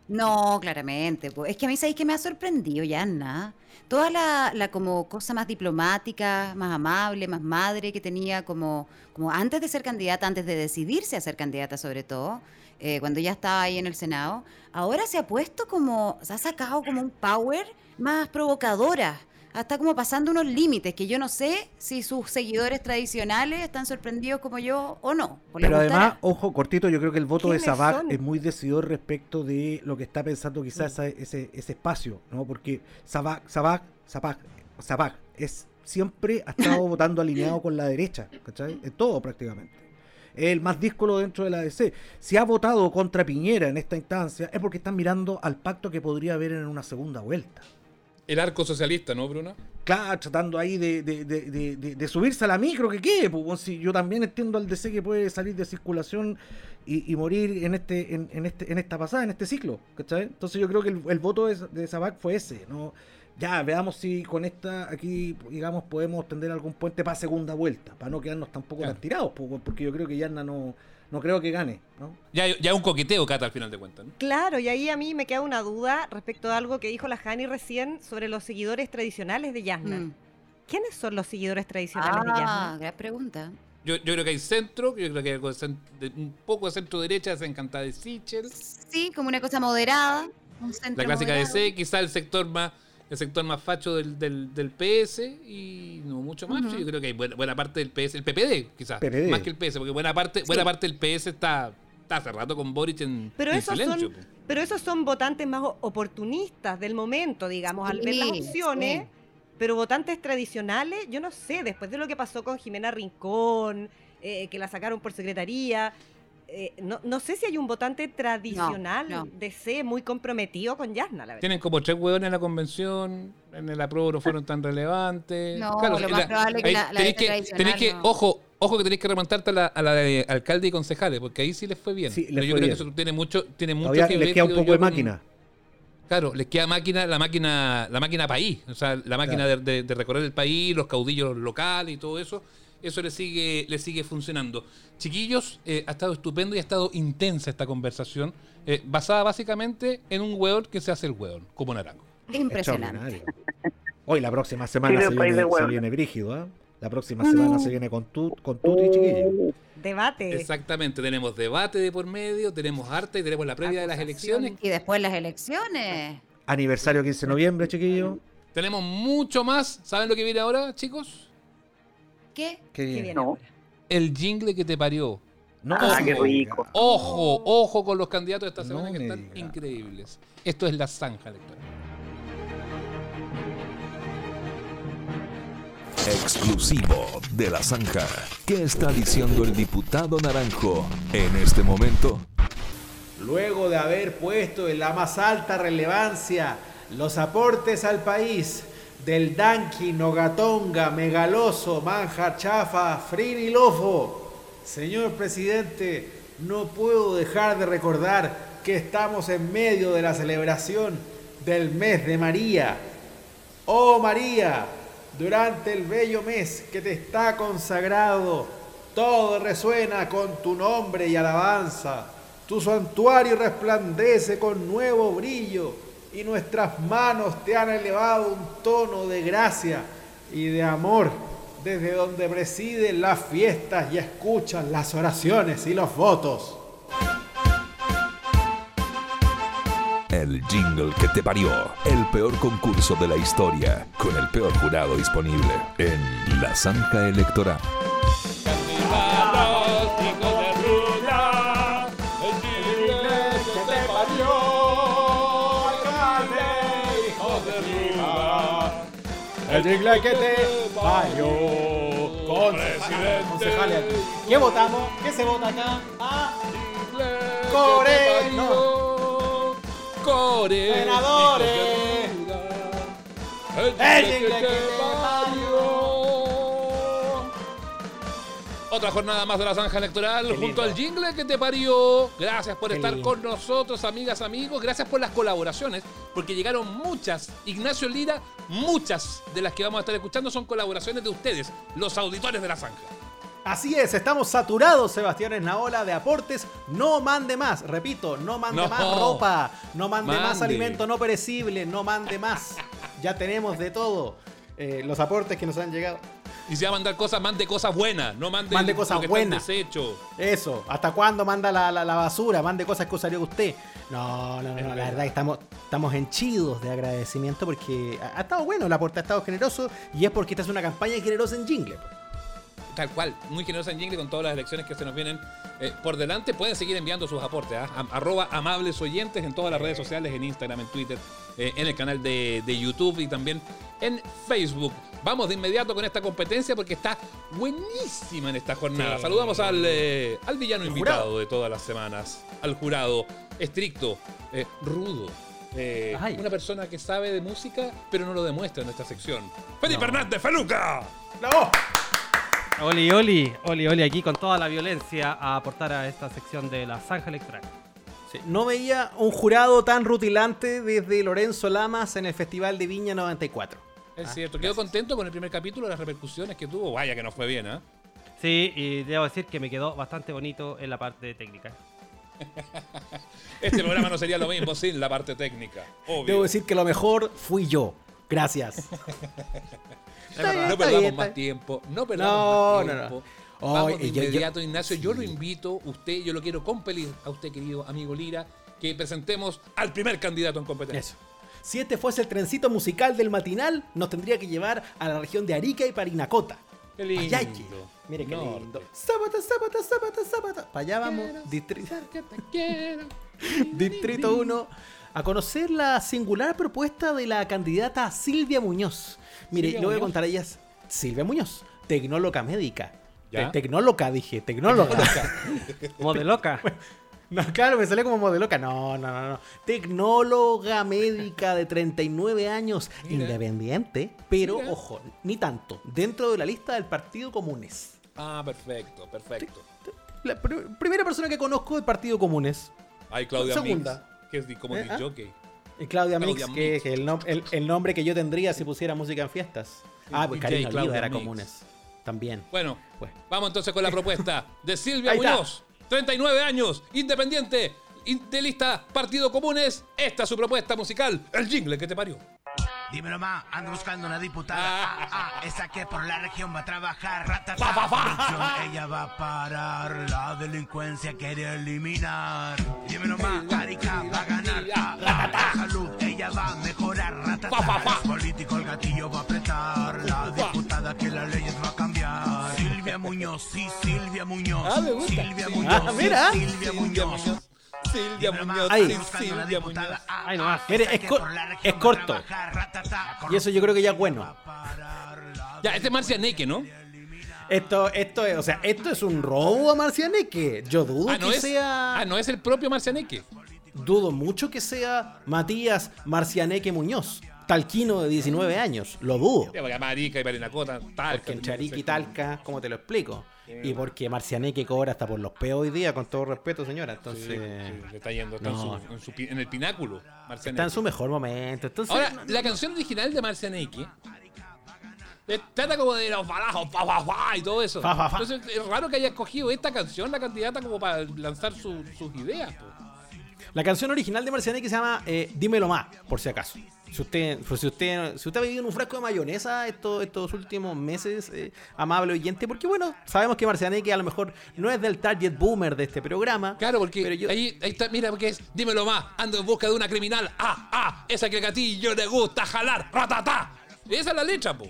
No, claramente. po. Es que a mí sabéis que me ha sorprendido, Yanna. Toda la, la como cosa más diplomática, más amable, más madre que tenía como, como antes de ser candidata, antes de decidirse a ser candidata sobre todo, eh, cuando ya estaba ahí en el Senado, ahora se ha puesto como, se ha sacado como un power más provocadora. Está como pasando unos límites que yo no sé si sus seguidores tradicionales están sorprendidos como yo o no. Pero además, ojo, cortito, yo creo que el voto de ¿Quiénes Sabac son? es muy decidor respecto de lo que está pensando quizás esa- ese, ese espacio, ¿no? Porque Sabac, Sabac, Sabac, Sabac es siempre ha estado votando alineado con la derecha, ¿cachai? En todo prácticamente. Es el más díscolo dentro de la ADC. Si ha votado contra Piñera en esta instancia, es porque están mirando al pacto que podría haber en una segunda vuelta. El arco socialista, ¿no, Bruno? Claro, tratando ahí de, de- de- de- de- de subirse a la micro que quede. Pues, si yo también entiendo al DC que puede salir de circulación y, y morir en este, en, en este, en esta pasada, en este ciclo. ¿cachai? Entonces yo creo que el, el voto de, Sabac fue ese. ¿no? Ya, veamos si con esta aquí, digamos, podemos tender algún puente para segunda vuelta, para no quedarnos tampoco tan tirados, pues, porque yo creo que Yarna no, no creo que gane. ¿no? Ya, ya un coqueteo, Cata, al final de cuentas. ¿no? Claro, y ahí a mí me queda una duda respecto a algo que dijo la Jani recién sobre los seguidores tradicionales de Yasna. Mm. ¿Quiénes son los seguidores tradicionales de Ah, Yasna? gran pregunta. Yo, yo creo que hay centro, yo creo que hay algo de de- un poco de centro derecha, se encanta de Sichel. Sí, como una cosa moderada. Un centro La clásica moderado. DC, quizá el sector más el sector más facho del, del, del PS y no mucho más. Ujú. Yo creo que hay buena, buena parte del PS, el PPD quizás, PPD. más que el PS, porque buena parte, Sí. buena parte del PS está, está hace rato con Boric en, Pero en esos, silencio. son, pero esos son votantes más o- oportunistas del momento, digamos, al ver las opciones. sí. Pero votantes tradicionales, yo no sé, después de lo que pasó con Jimena Rincón, eh, que la sacaron por secretaría, eh, no, no sé si hay un votante tradicional no. de C muy comprometido con Yasna, la verdad. Tienen como tres hueones en la convención, en el apruebo no fueron tan relevantes. No, lo más probable es que la- la tenéis DC que, ojo, ojo que tenéis que remontarte a la, a la de alcalde y concejales, porque ahí sí les fue bien. Sí, les Pero yo creo bien. que eso tiene mucho, tiene mucho Todavía que les ver, queda un poco de con- máquina. Claro, les queda máquina, la máquina, la máquina país, o sea, la máquina de, de- de recorrer el país, los caudillos locales y todo eso, eso le sigue, le sigue funcionando. Chiquillos, eh, ha estado estupendo y ha estado intensa esta conversación, eh, basada básicamente en un hueón que se hace el hueón, como naranjo. Impresionante. Hoy la próxima semana se viene, se viene brígido, ¿ah? La próxima semana se viene con tu, con Tuti, chiquillo. Debate. Exactamente, tenemos debate de por medio, tenemos arte y tenemos la previa de las elecciones. Y después las elecciones. Aniversario 15 de noviembre, chiquillo. Tenemos mucho más. ¿Saben lo que viene ahora, chicos? ¿Qué? Qué bien. viene No. ahora? El jingle que te parió. No, Ah, qué rico. Ojo, ojo con los candidatos de esta semana No que están diga. increíbles. Esto es la zanja electoral. Exclusivo de la zanja. ¿Qué está diciendo el diputado Naranjo en este momento? Luego de haber puesto en la más alta relevancia los aportes al país del Danqui, Nogatonga, Megaloso, Manja, Chafa, Frini Lofo, señor presidente, no puedo dejar de recordar que estamos en medio de la celebración del mes de María. Oh María, durante el bello mes que te está consagrado, todo resuena con tu nombre y alabanza. Tu santuario resplandece con nuevo brillo y nuestras manos te han elevado un tono de gracia y de amor desde donde presiden las fiestas y escuchan las oraciones y los votos. El jingle que te parió. El peor concurso de la historia. Con el peor jurado disponible en la zanja electoral. Jingle que te parió. Concejales aquí. ¿Qué votamos? ¿Qué se vota acá? Ah, Core. No. Core. Senadores. El jingle que te Otra jornada más de la zanja electoral Qué junto lindo. al jingle que te parió. Gracias por Qué estar lindo. con nosotros, amigas, amigos. Gracias por las colaboraciones, porque llegaron muchas. Ignacio Lira, muchas de las que vamos a estar escuchando son colaboraciones de ustedes, los auditores de la zanja. Así es, estamos saturados, Sebastián Esnaola, de aportes. No mande más, repito, no mande No. más ropa, no mande, más alimento no perecible, no mande más. Ya tenemos de todo. Eh, los aportes que nos han llegado. Y si va a mandar cosas, mande cosas buenas, no mande, Mande cosas buenas. desecho. Eso, ¿hasta cuándo manda la, la- la basura? Mande cosas que usaría usted. No, no, no, la verdad que estamos, estamos henchidos de agradecimiento porque ha, ha estado bueno, el aporte ha estado generoso y es porque esta es una campaña generosa en jingle. pues. Tal cual, muy generosa en Jingle con todas las elecciones que se nos vienen eh, por delante. Pueden seguir enviando sus aportes. ¿ah? Arroba amables oyentes en todas las redes sociales, en Instagram, en Twitter, eh, en el canal de, de YouTube y también en Facebook. Vamos de inmediato con esta competencia porque está buenísima en esta jornada. Sí. Saludamos al, eh, al villano invitado jurado. de todas las semanas, al jurado estricto, eh, rudo. eh, una persona que sabe de música, pero no lo demuestra en esta sección. Felipe No. Hernández, Feluca. ¡Bravo! Oli, Oli, Oli, Oli, aquí con toda la violencia a aportar a esta sección de la zanja electoral. Sí, No veía un jurado tan rutilante desde Lorenzo Lamas en el Festival de Viña 94. Es cierto, quedó contento con el primer capítulo, las repercusiones que tuvo. Vaya que nos fue bien, ¿ah? Sí, y debo decir que me quedó bastante bonito en la parte técnica. Este programa no sería lo mismo sin la parte técnica. Obvio. Debo decir que lo mejor fui yo. Gracias. no está perdamos bien, más está- tiempo. No perdamos No, más no, tiempo. no. Vamos de y yo- yo- inmediato, Ignacio. Yo lo invito, usted, yo lo quiero compelir a usted, querido amigo Lira, que presentemos al primer candidato en competencia. Eso. Si este fuese el trencito musical del matinal, nos tendría que llevar a la región de Arica y Parinacota. Qué lindo. Mire qué Norte. lindo. Sábata, sábata, sábata, sábata. Para allá vamos. Distrito, Distrito 1. A conocer la singular propuesta de la candidata Silvia Muñoz. Mire, Silvia le voy a contar a ellas. Silvia Muñoz, tecnóloga médica. Tecnóloga, dije, tecnóloga. Modeloca. No, claro, me salió como modeloca. No, no, no, no. Tecnóloga médica de 39 años, independiente, pero Mira. ojo, ni tanto, dentro de la lista del Partido Comunes. Ah, perfecto, perfecto. La pr- primera persona que conozco del Partido Comunes. Hay Claudia Segunda. Mix, que es como ¿Eh? ¿Ah? jockey. Y Claudia, Claudia Mix, que es el, nom- el- el nombre que yo tendría si pusiera música en fiestas. Ah, pues Karina Oliva era Mix. Comunes. También. Bueno, Bueno. vamos entonces con la propuesta de Silvia. Muñoz, 39 años, independiente, in- de lista Partido Comunes. Esta es su propuesta musical, el jingle que te parió. Dímelo más, ando buscando una diputada. Ah, ah, esa que por la región va a trabajar. Pa, pa, pa. corrupción, ella va a parar. La delincuencia quiere eliminar. Dímelo más, Arica va a ganar. Ah, la salud, ella va a mejorar. Ratata, los políticos el gatillo va a apretar. La diputada que las leyes va a Muñoz, sí, Silvia Muñoz. Ah, me gusta. Silvia. Muñoz. Ah, mira. sí, Silvia Muñoz. Silvia Muñoz, Ahí. Silvia Muñoz. Ay, nomás. Mire, es, co- es corto. Y eso yo creo que ya es bueno. Ya, este es Marcianeque, ¿no? Esto, esto es, o sea, esto es un robo a Marcianeque. Yo dudo Ah, no que es, sea. ah, no es el propio Marcianeque. Dudo mucho que sea Matías Marcianeque Muñoz, talquino de 19 años. Lo dudo. Porque Marica y Parinacota, tal. Porque entre Arica y Talca, ¿cómo te lo explico? Y porque Marcianeque cobra hasta por los peos hoy día, con todo respeto, señora. Entonces. le está yendo está en, su- en su en el pináculo. Marcianeque. Está en su mejor momento. Entonces, Ahora, no- la canción original de Marcianeque eh, trata como de los balajos, fa, fa, fa, y todo eso. Entonces, es raro que haya escogido esta canción, la candidata, como para lanzar su- sus ideas. po. La canción original de Marcianeque se llama eh, Dímelo más, por si acaso. Si usted, pues, si usted, si usted ha vivido en un frasco de mayonesa estos, estos últimos meses, eh, amable oyente, porque bueno, sabemos que Marcianeque a lo mejor no es del target boomer de este programa. Claro, porque ahí, ahí está, mira, porque es, dímelo más, ando en busca de una criminal, ah, ah, esa que el gatillo le gusta jalar, ratatá. Esa es la letra, po.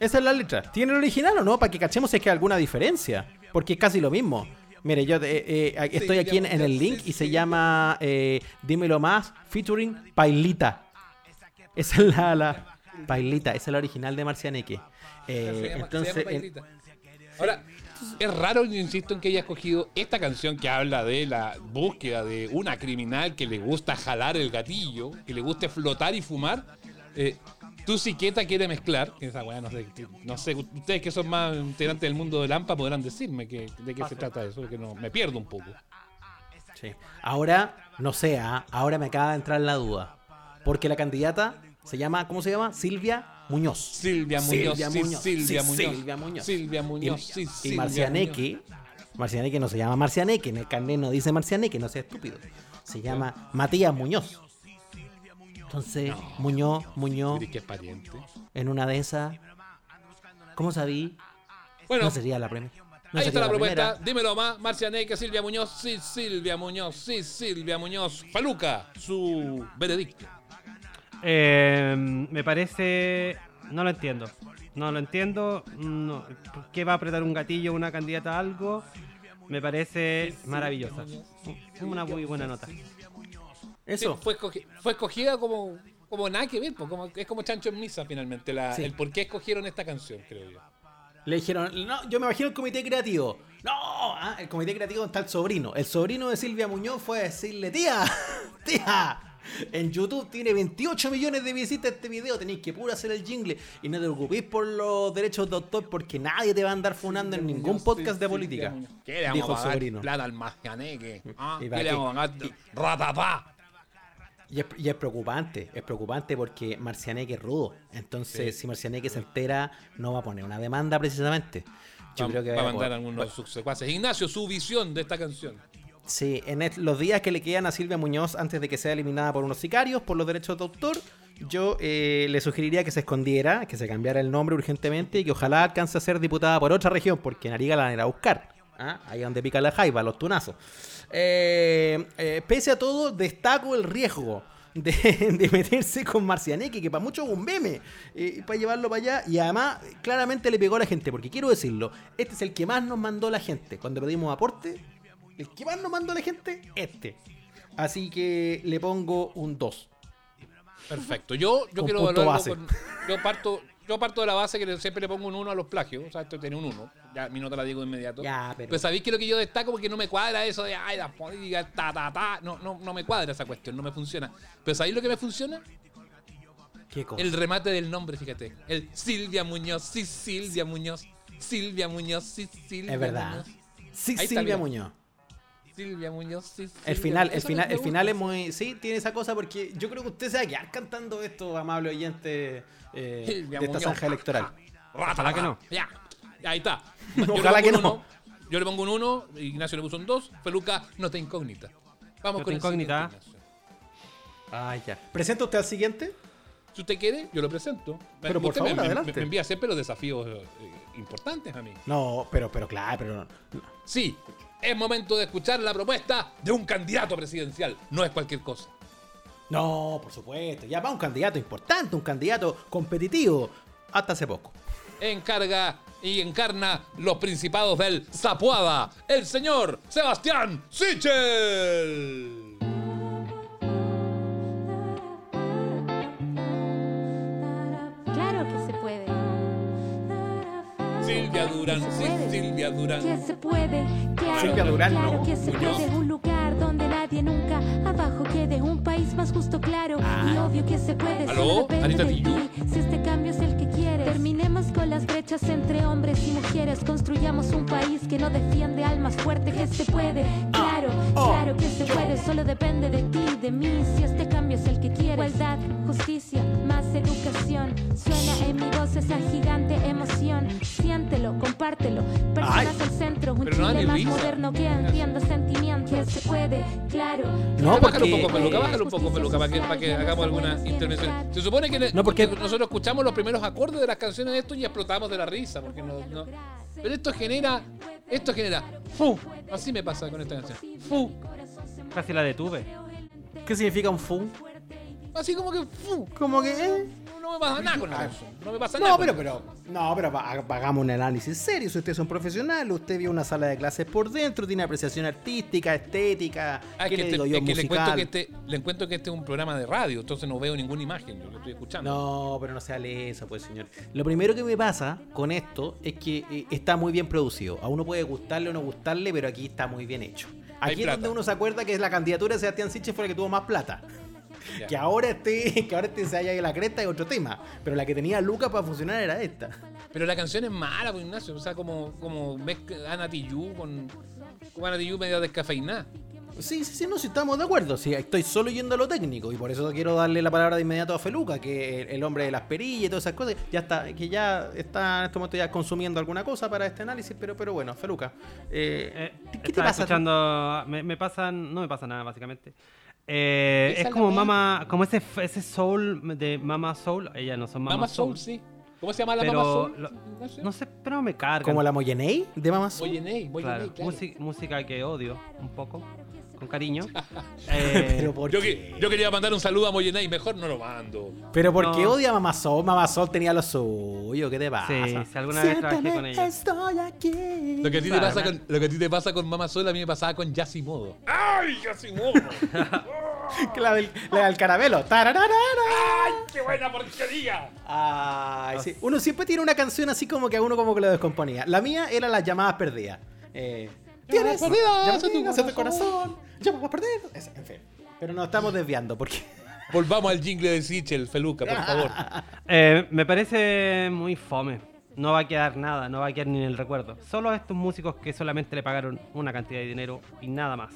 Esa es la letra. ¿Tiene el original o no? Para que cachemos si es que hay alguna diferencia. Porque es casi lo mismo. Mire, yo eh, eh, estoy aquí en, en el link y se llama eh, Dímelo más featuring Pailita. Esa es la, la Pailita, esa es la original de Marcianeque. Eh, entonces, en-. Ahora, es raro, yo insisto, en que haya escogido esta canción que habla de la búsqueda de una criminal que le gusta jalar el gatillo, que le guste flotar y fumar. Eh, tu siqueta quiere mezclar, que esa weá no sé, no sé, ustedes que son más integrantes del mundo del AMPA podrán decirme que, de qué se trata eso, porque no, me pierdo un poco. Sí. Ahora, no sé, ah, ahora me acaba de entrar la duda. Porque la candidata se llama, ¿cómo se llama? Silvia Muñoz. Silvia Muñoz, sí, Silvia sí, Muñoz. Silvia Muñoz. Silvia Muñoz, Y, sí, y Silvia Marcianeque, Marcianeque no se llama Marcianeque, en el carnet no dice Marcianeque, no sea estúpido. Se llama Matías Muñoz. Entonces, Muñoz, Muñoz, ¿Crees que es pariente? en una de esas. ¿Cómo sabí? Bueno, no sería la primera. No Ahí está la propuesta. primera. Dímelo más. Marcianeque, Silvia Muñoz. Sí, Silvia Muñoz. Sí, Silvia Muñoz. Faluca, su veredicto. Eh, me parece. No lo entiendo. No lo entiendo. No. ¿Por qué va a apretar un gatillo una candidata a algo? Me parece maravillosa. Una muy buena nota. Eso. Sí, fue, escogi- fue escogida como, como nada que ver. como, es como Chancho en Misa finalmente. La, Sí. El por qué escogieron esta canción, creo yo. Le dijeron, no, yo me imagino el comité creativo. No, ah, el comité creativo está el sobrino. El sobrino de Silvia Muñoz fue a decirle, tía, tía, en YouTube tiene 28 millones de visitas este video, tenéis que puro hacer el jingle y no te preocupéis por los derechos de autor porque nadie te va a andar funando en ningún podcast de política. ¿Qué le vamos a el pagar sobrino. plata al Marcianeque? Ah, ¿Y ¿Qué le qué? vamos a pagar? Ratatá. Y es, y es preocupante, es preocupante porque Marcianeque es rudo. Entonces, Sí. si Marcianeque se entera, no va a poner una demanda precisamente. Yo Va, creo que va a va a mandar algunos de sus secuaces. Ignacio, su visión de esta canción. Sí, en los días que le quedan a Silvia Muñoz antes de que sea eliminada por unos sicarios por los derechos de autor, yo eh, le sugeriría que se escondiera, que se cambiara el nombre urgentemente y que ojalá alcance a ser diputada por otra región, porque en Arica la van a ir a buscar. ¿ah? Ahí donde pica la jaiba, los tunazos. Eh, eh, pese a todo, destaco el riesgo. De, de meterse con Marcianeque, que para muchos es un meme, eh, para llevarlo para allá. Y además, claramente le pegó a la gente, porque quiero decirlo, este es el que más nos mandó la gente. Cuando pedimos aporte, el que más mandó la gente, este. Así que le pongo un 2. Perfecto. Yo, yo Con quiero con- yo parto, yo parto de la base que siempre le pongo un 1 a los plagios. O sea, esto tiene un 1. Ya mi nota la digo de inmediato. Ya, pero- Pero sabéis que lo que yo destaco porque no me cuadra eso de ay, la política, ta, ta, ta. No, no, no me cuadra esa cuestión, no me funciona. Pero ¿sabéis lo que me funciona? ¿Qué cosa? El remate del nombre, fíjate. El Silvia Muñoz, sí, Silvia Muñoz. Silvia Muñoz, sí, Silvia Es verdad. Muñoz. Sí, Ahí Silvia. Muñoz. Silvia Muñoz, sí, El Silvia final, Muñoz. el final, me el final es muy. Sí, tiene esa cosa porque yo creo que usted se va a quedar cantando esto, amable oyente, eh, Silvia de esta zanja electoral. Ojalá que no. Ya, ahí está. Ojalá le que pongo un no. uno, yo le pongo un 1, Ignacio le puso un 2, Feluca, nota incógnita. Vamos Nota con incógnita. el. Ah, ya. ¿Presenta usted al siguiente? Si usted quiere, yo lo presento. Pero por Usted me- favor, me, adelante. Me, envía siempre los desafíos eh, importantes a mí. No, pero, pero claro, pero. Sí, es momento de escuchar la propuesta de un candidato presidencial. No es cualquier cosa. No, por supuesto. Ya va un candidato importante, un candidato competitivo. Hasta hace poco. Encarga y encarna los principados del Zapuada, el señor Sebastián Sichel. Silvia Durán, sí, Silvia Durán. Que se puede. Claro, Silvia Durán, claro no. que se Muñoz. puede. Un lugar donde nadie nunca abajo quede. Un país más justo, claro. Y obvio que se puede. ¿Aló? Anita de ti. Si este cambio es el que quieres. Terminemos con las brechas entre hombres y mujeres. Construyamos un país que no defiende al más fuerte. Que se puede. Claro, claro que se puede. Solo depende de ti, de mí. Si este cambio es el que quieres. Igualdad, justicia, más educación. Suena en mi voz esa gigante emoción. Siéntelo, compártelo. Personas Ay. al centro. Un Pero no da Chile más moderno que entienda sentimientos. Que se puede, claro. No, Bájalo un porque- poco, Peluca, bájalo un poco, Peluca, para que, para que hagamos alguna intervención. Se supone que, No, porque- que nosotros escuchamos los primeros acordes de las canciones de esto y explotamos de la risa. Porque no, no- Pero esto genera. Esto genera. ¡Fu! Así me pasa con esta canción. ¡Fu! Casi la detuve. ¿Qué significa un fu? Así como que. ¡Fu! Como que. eh. No me pasa nada con la canción. No me pasa nada. No, con pero, pero, no, pero ha- hagamos un análisis serio. Si ustedes son profesionales, usted vio una sala de clases por dentro, tiene apreciación artística, estética, Ah, es ¿qué que, le este- digo yo? es que le, encuentro que este, le encuentro que este es un programa de radio, entonces no veo ninguna imagen, yo lo estoy escuchando. No, pero no se hable eso, pues, señor. Lo primero que me pasa con esto es que eh, está muy bien producido. A uno puede gustarle o no gustarle, pero aquí está muy bien hecho. Hay Aquí es plata. donde uno se acuerda que la candidatura de Sebastián Siche fue la que tuvo más plata. Ya. Que ahora este, que ahora este se haya la cresta es otro tema. Pero la que tenía Lucas para funcionar era esta. Pero la canción es mala, pues Ignacio. O sea, como, como Ana Tijoux con, con Ana Tijoux medio descafeinada. Sí, sí, sí, no, sí estamos de acuerdo. Sí, estoy solo yendo a lo técnico y por eso quiero darle la palabra de inmediato a Feluca, que el, el hombre de las perillas y todas esas cosas, ya está, que ya está en este momento ya consumiendo alguna cosa para este análisis, pero, pero bueno, Feluca, eh, ¿qué te pasa? escuchando. Me, me pasan. No me pasa nada, básicamente. Eh, es como Mama. Como ese, ese soul de Mama Soul. Ellas no son Mama, Mama Soul, sí. ¿Cómo se llama la pero Mama Soul? lo- No sé. no sé, pero me carga. ¿Como la Moyenei de Mama Soul? Moyenei, Moyenei, claro. música que odio un poco. Con cariño. Pero ¿por yo, que- yo quería mandar un saludo a Moyenei, mejor no lo mando. Pero ¿por qué No. odia a Mama Sol? Mama Sol tenía lo suyo, ¿qué te pasa? Sí, si alguna vez trabajé con ella. Estoy aquí. Lo que, a ti te pasa con, lo que a ti te pasa con Mama Soul, a mí me pasaba con Yasimodo. ¡Ay, Yasimodo! la, del, la del caramelo. Tararara. ¡Ay, qué buena porquería! Ay, sí. Uno siempre tiene una canción así como que a uno como que lo descomponía. La mía era las llamadas perdidas. Eh, Tienes perdidas llamadas en tu corazón. Llamadas perdidas. Esa, En fin. Pero nos estamos desviando porque. Volvamos al jingle de Sichel, Feluca, por favor. Eh, me parece muy fome. No va a quedar nada, no va a quedar ni en el recuerdo. Solo a estos músicos que solamente le pagaron una cantidad de dinero y nada más.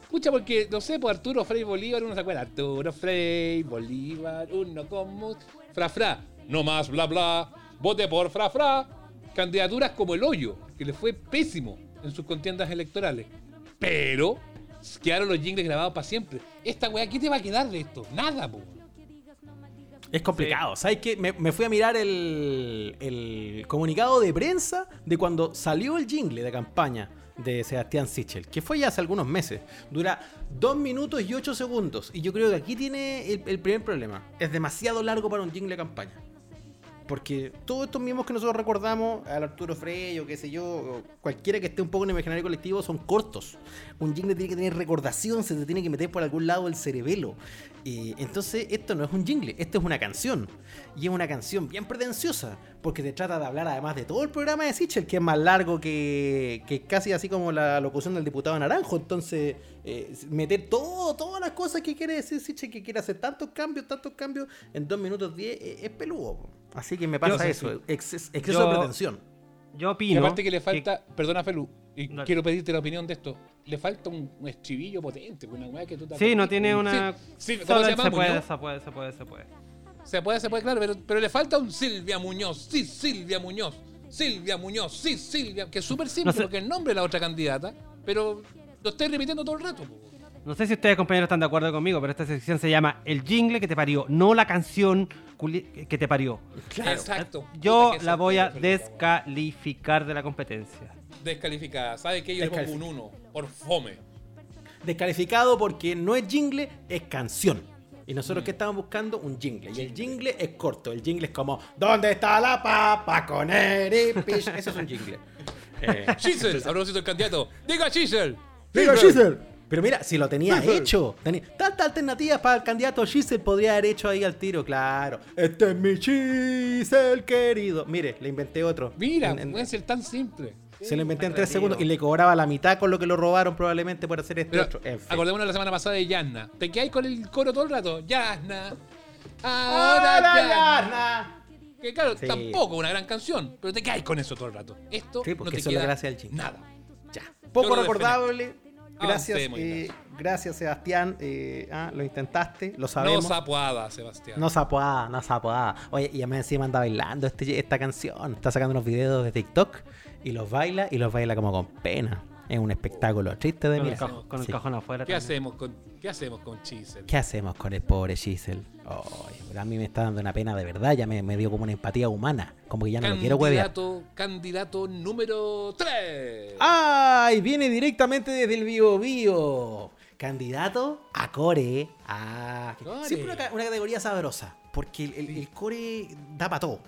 Escucha, porque, no sé, por Arturo Frei Bolívar, uno se acuerda. Arturo Frei Bolívar, uno como... Fra Fra, no más bla bla, vote por Fra Fra. Candidaturas como el hoyo, que le fue pésimo en sus contiendas electorales. Pero quedaron los jingles grabados para siempre. Esta weá, ¿qué te va a quedar de esto? Nada, po. Es complicado. ¿Sabes qué? Me, me fui a mirar el, el comunicado de prensa de cuando salió el jingle de campaña de Sebastián Sichel, que fue ya hace algunos meses. Dura 2 minutos y 8 segundos. Y yo creo que aquí tiene el, el primer problema. Es demasiado largo para un jingle de campaña. Porque todos estos mismos que nosotros recordamos, al Arturo Frey o qué sé yo, cualquiera que esté un poco en el imaginario colectivo, son cortos. Un jingle tiene que tener recordación, se te tiene que meter por algún lado el cerebelo. Eh, entonces, esto no es un jingle, esto es una canción. Y es una canción bien pretenciosa, porque te trata de hablar además de todo el programa de Sichel, que es más largo que, que casi así como la locución del diputado Naranjo. Entonces, eh, meter todo, todas las cosas que quiere decir Sichel, que quiere hacer tantos cambios, tantos cambios, en 2 minutos 10, eh, es peludo. Así que me pasa Yo- eso, sí. exces- exceso Yo- de pretensión. Yo Y opino. aparte que le falta, perdona Felu, y quiero pedirte la opinión de esto, le falta un, un estribillo potente, una weá que tú te Sí, no tiene una. Sí, sí, ¿cómo Solo se él llama? se puede, se puede, se puede, se puede. Se puede, se puede, claro, pero, pero le falta un Silvia Muñoz. Sí, Silvia Muñoz. Silvia Muñoz. Sí, Silvia. Que es súper simple No sé. porque el nombre de la otra candidata, pero lo estoy repitiendo todo el rato. No sé si ustedes, compañeros, están de acuerdo conmigo, pero esta sección se llama El jingle que te parió, no la canción que te parió. Exacto. Yo la voy a descalificar de la competencia. Descalificada. ¿Sabe qué? Yo le pongo un 1 por fome. Descalificado porque no es jingle, es canción. Y Mm. nosotros que estamos buscando un jingle. Y el jingle es corto. El jingle es como ¿Dónde está la papa con Eripish? Eso es un jingle. Eh, Giselle, a propósito del candidato. Diga Giselle. Diga Giselle. Pero mira, si lo tenía hecho. Tenía tantas alternativas para el candidato Giselle podría haber hecho ahí al tiro, claro. Este es mi Giselle querido. Mire, le inventé otro. Mira, En- en- puede ser tan simple. se lo inventé en tres segundos y le cobraba la mitad con lo que lo robaron probablemente por hacer este Pero, otro. En fin. acordémonos de la semana pasada de Yasna. ¿Te quedáis con el coro todo el rato? Yasna. Ahora Yasna. Que claro, Sí. tampoco una gran canción, pero te quedáis con eso todo el rato. Esto Sí, no porque te eso es la queda gracia del. Nada. Poco Yo lo recordable. Gracias, Avancemos, eh, gracias Sebastián. eh, ah, lo intentaste, lo sabemos. No sapuada, Sebastián. No se pueda, no se pueda. Oye, y a mí encima anda bailando este, esta canción. Está sacando unos videos de TikTok y los baila y los baila como con pena. Es un espectáculo triste de Con el mirar. cajo- con el cajón afuera ¿Qué también. hacemos con, qué hacemos con Chisel? ¿Qué hacemos con el pobre? Ay, pero a mí me está dando una pena de verdad. Ya me, me dio como una empatía humana. Como que ya no lo quiero huevear. Candidato, candidato número 3. ¡Ay! Viene directamente desde el Bio Bio. Candidato a Core. Ah, Core. siempre una, ca- una categoría sabrosa. Porque el, el- el Core da para todo.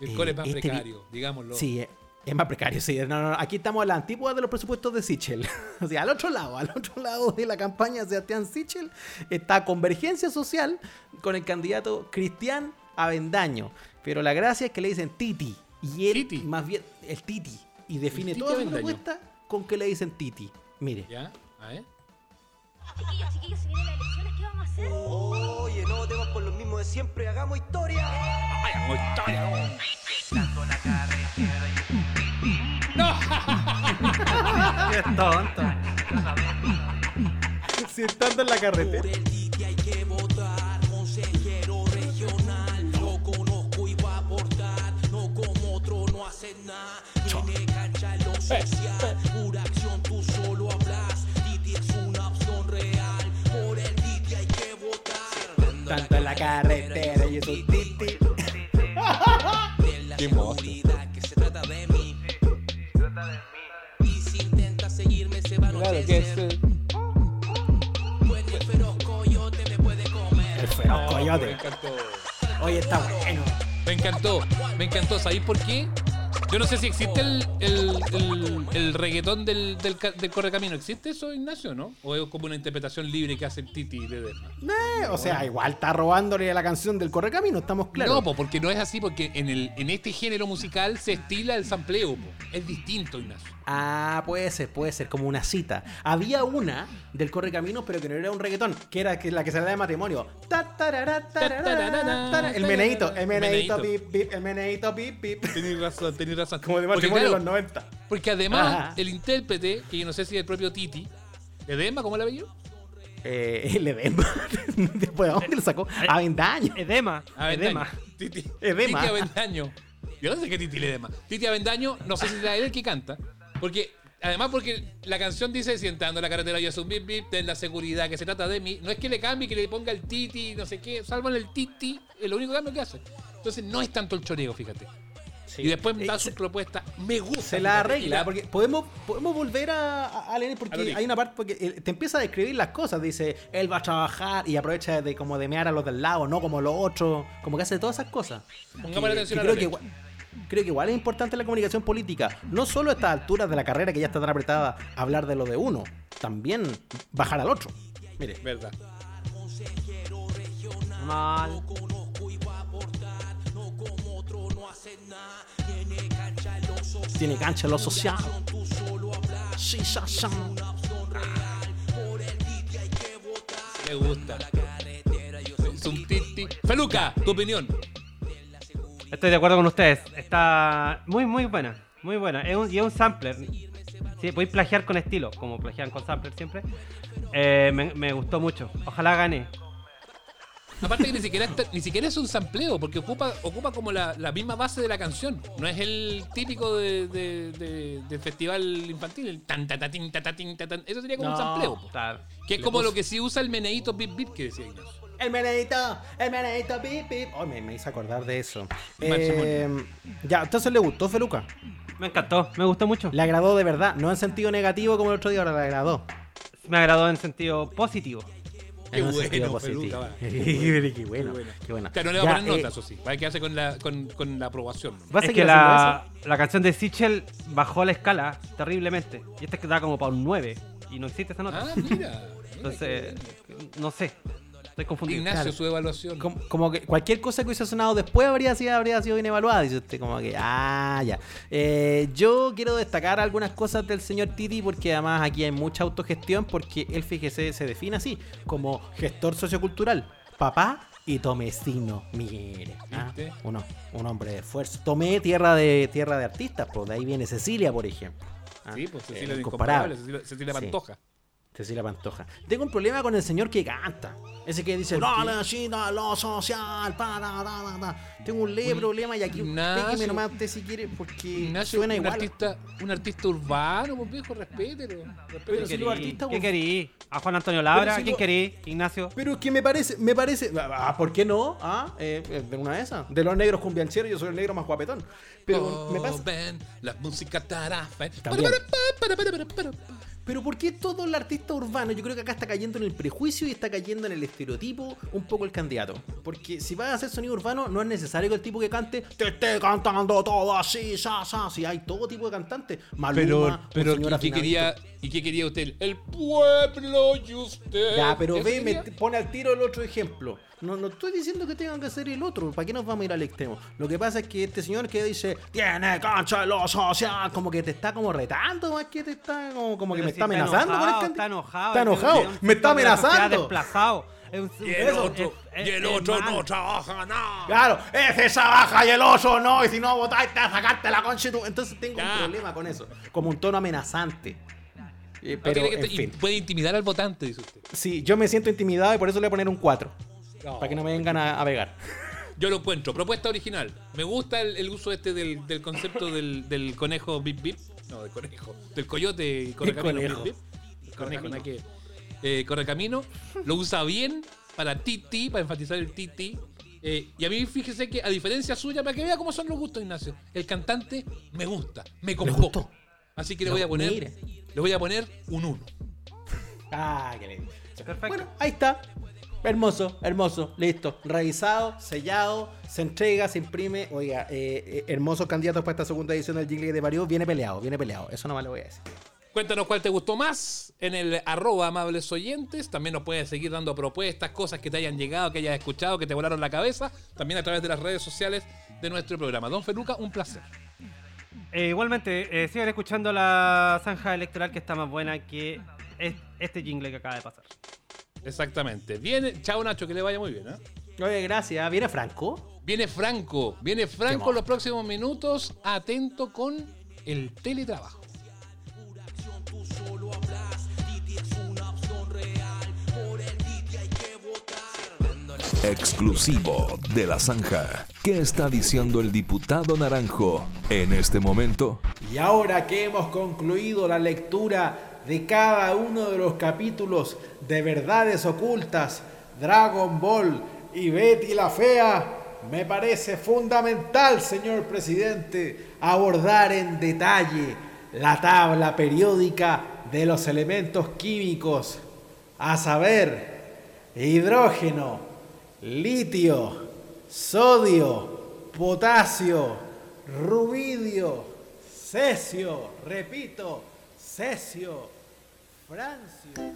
El Eh, core es más este vi- precario, digámoslo. Sí, eh, es más precario, sí. No, no, no, Aquí estamos a la antípoda de los presupuestos de Sichel. o sea, al otro lado, al otro lado de la campaña de Sebastián Sichel está Convergencia Social con el candidato Cristian Avendaño. Pero la gracia es que le dicen Titi. Y él, más bien, el Titi. Y define Titi toda su propuesta con que le dicen Titi. Mire. ¿Ya? A ver. Chiquillos, chiquillos, si vienen las elecciones, ¿qué vamos a hacer? Oye, no votemos por lo mismo de siempre, hagamos historia. Hagamos historia. Nada. Tiene cancha en lo social, pura acción, tú solo hablas. Es una opción real, por el hay que votar. Tanto en la carretera y eso titi. Qué me encantó. Oye, está bueno. Me encantó, me encantó. ¿Sabéis por qué? Yo no sé si existe el, el, el, el reggaetón del, del, ca- del correcamino. ¿Existe eso, Ignacio, no? ¿O es como una interpretación libre que hace el Titi de? Eh, o sea, igual está robándole a la canción del Correcamino, estamos claros. No, po, porque no es así, porque en, el, en este género musical se estila el sampleo. po. Es distinto, Ignacio. Ah, puede ser, puede ser, como una cita. Había una del Correcaminos, pero que no era un reggaetón, que era la que se da de matrimonio. El meneito, el meneito, Meneíto. pip, pip, el meneito, pip, pip. Tenéis razón, tenéis razón. Como de Porque, matrimonio de los 90. Porque además, Ajá. el intérprete, que yo no sé si es el propio Titi, ¿Edema? ¿Cómo le apellido? Eh, el edema. Después, ¿a dónde lo sacó? Avendaño. Edema. Avendaño. Titi, Edema. Titi Avendaño. Yo no sé qué Titi le edema. Titi Avendaño, no sé si será él el que canta. Porque, además, porque la canción dice: Si entrando en la carretera yo soy un bip bip, ten la seguridad que se trata de mí. No es que le cambie, que le ponga el Titi, no sé qué. Salvan el Titi, es lo único cambio que hace. Entonces, no es tanto el choreo, fíjate. Y después da su propuesta. Me gusta. Se la arregla, la- porque podemos, podemos volver a, a, a leer, porque que- hay una parte, porque él te empieza a describir las cosas, dice, él va a trabajar y aprovecha de como de mear a los del lado, no como los otros, como que hace todas esas cosas. Pongámosle Que- atención que a creo la que igual, creo que igual es importante la comunicación política, no solo a estas alturas de la carrera que ya está tan apretada, hablar de lo de uno, también bajar al otro. Mire. Verdad. Mal. Tiene cancha en lo social. Sí, ya, ya. Me gusta. Es un Titi. Feluca, tu opinión. Estoy de acuerdo con ustedes. Está muy, muy buena. Muy buena. Es un, y es un sampler. Sí, podéis plagiar con estilo, como plagian con sampler siempre. Eh, me, me gustó mucho. Ojalá gane. Aparte que ni siquiera, está- ni siquiera es un sampleo, porque ocupa, ocupa como la, la misma base de la canción. No es el típico de, de- festival infantil, el tan ta ta tin, ta ta tin, ta tan. Eso sería como un sampleo. Que es como lo que sí usa el meneíto bip bip que decía Ignacio. El meneito, el meneito, pip, pip. Oh, me, me hice acordar de eso. Eh, ya, entonces le gustó Feluca. Me encantó, me gustó mucho. Le agradó de verdad, no en sentido negativo como el otro día, ahora le agradó. Me agradó en sentido positivo. Qué En bueno, Feluca, va. qué bueno, qué bueno. Claro, no le va a poner eh, notas, eso sí. Va a quedarse con la, con, con la aprobación. ¿no? ¿Va a Es que la, la canción de Sichel bajó la escala terriblemente. Y esta da como para un 9. Y no existe esa nota. Ah, mira. Entonces, no sé. Estoy confundido. Ignacio, Claro. su evaluación. Como, como que cualquier cosa que hubiese sonado después habría sido, habría sido bien evaluada, dice usted, como que, ah, ya. Eh, yo quiero destacar algunas cosas del señor Titi porque además aquí hay mucha autogestión porque él, fíjese, se define así, como gestor sociocultural, papá y tomecino, mire. ah, un hombre de esfuerzo. Tomé tierra de, tierra de artistas, pues de ahí viene Cecilia, por ejemplo. Ah, Sí, pues eh, Cecilia de incomparable. Incomparable, Cecilia, Cecilia Sí. Pantoja. Cecilia Pantoja. Tengo un problema con el señor que canta. Ese que dice, ¿Por no, qué? la china, lo social, pa, da, da, da, da". Tengo un leve Un- problema y aquí déjeme nomás usted si quiere, porque Ignacio, suena un igual. artista, un artista urbano, pues viejo, respételo. Pero respételo. si los artistas, ¿Qué querí? ¿A Juan Antonio Labra? Si ¿Quién lo- querí? ¿Ignacio? Pero es que me parece, me parece, ah, ¿por qué no? Ah, eh, eh, de una de esas. De los negros cumbiancheros, yo soy el negro más guapetón. Pero me pasa. Joven, la música tarafa. También. Pero ¿por qué todo el artista urbano? Yo creo que acá está cayendo en el prejuicio y está cayendo en el estereotipo un poco el candidato. Porque si vas a hacer sonido urbano, no es necesario que el tipo que cante te esté cantando todo así, ya, ya. Si hay todo tipo de cantantes. Maluma, Pero, un pero señor ¿y qué afinadito. quería, ¿y qué quería usted? El pueblo y usted. Ya, pero ¿Eso ve, me pone al tiro el otro ejemplo. No, no estoy diciendo que tengan que hacer el otro. ¿Para qué nos vamos a ir al extremo? Lo que pasa es que este señor que dice, tiene cancha lo social, como que te está como retando más que te está como, como que me si está amenazando con el enojado, Está enojado. Está enojado. es un Me está amenazando. desplazado. Es un- Y el eso, otro, es- y el es- otro es no trabaja nada. Claro, ese trabaja y el oso no, y si no votáis te vas a sacarte la concha y tú. Entonces tengo Ya. un problema con eso. Como un tono amenazante. Eh, pero, que en fin. puede intimidar al votante, dice usted. Sí, yo me siento intimidado y por eso le voy a poner un 4. No. Para que no me vengan a, a pegar. Yo lo encuentro. Propuesta original. Me gusta el, el uso este del, del concepto del, del conejo bip bip. No, del conejo. Del coyote y correcamino bip conejo. bip. El conejo, nada que. Eh, correcamino. Lo usa bien para titi, para enfatizar el titi. Eh, y a mí fíjese que a diferencia suya, para que vea cómo son los gustos, Ignacio, el cantante me gusta, me convocó. Así que le No, voy a poner, mire. le voy a poner un 1. Ah, qué lindo. Bueno, ahí está. Hermoso, hermoso, listo. Revisado, sellado, se entrega, se imprime. Oiga, eh, eh, hermosos candidatos para esta segunda edición del Jingle de Varió. Viene peleado, viene peleado. Eso no me lo voy a decir. Cuéntanos cuál te gustó más en el arroba amables oyentes. También nos puedes seguir dando propuestas, cosas que te hayan llegado, que hayas escuchado, que te volaron la cabeza. También a través de las redes sociales de nuestro programa. Don Feluca, un placer. Eh, igualmente, eh, sigan escuchando la zanja electoral que está más buena que es- este jingle que acaba de pasar. Exactamente. Viene, chao Nacho, que le vaya muy bien. ¿eh? Oye, gracias. ¿Viene Franco? Viene Franco, viene Franco en los próximos minutos. Atento con el teletrabajo. Exclusivo de la zanja. ¿Qué está diciendo el diputado Naranjo en este momento? Y ahora que hemos concluido la lectura de cada uno de los capítulos de Verdades Ocultas, Dragon Ball y Betty la Fea, me parece fundamental, señor presidente, abordar en detalle la tabla periódica de los elementos químicos, a saber, hidrógeno, litio, sodio, potasio, rubidio, cesio, repito, cesio, francio.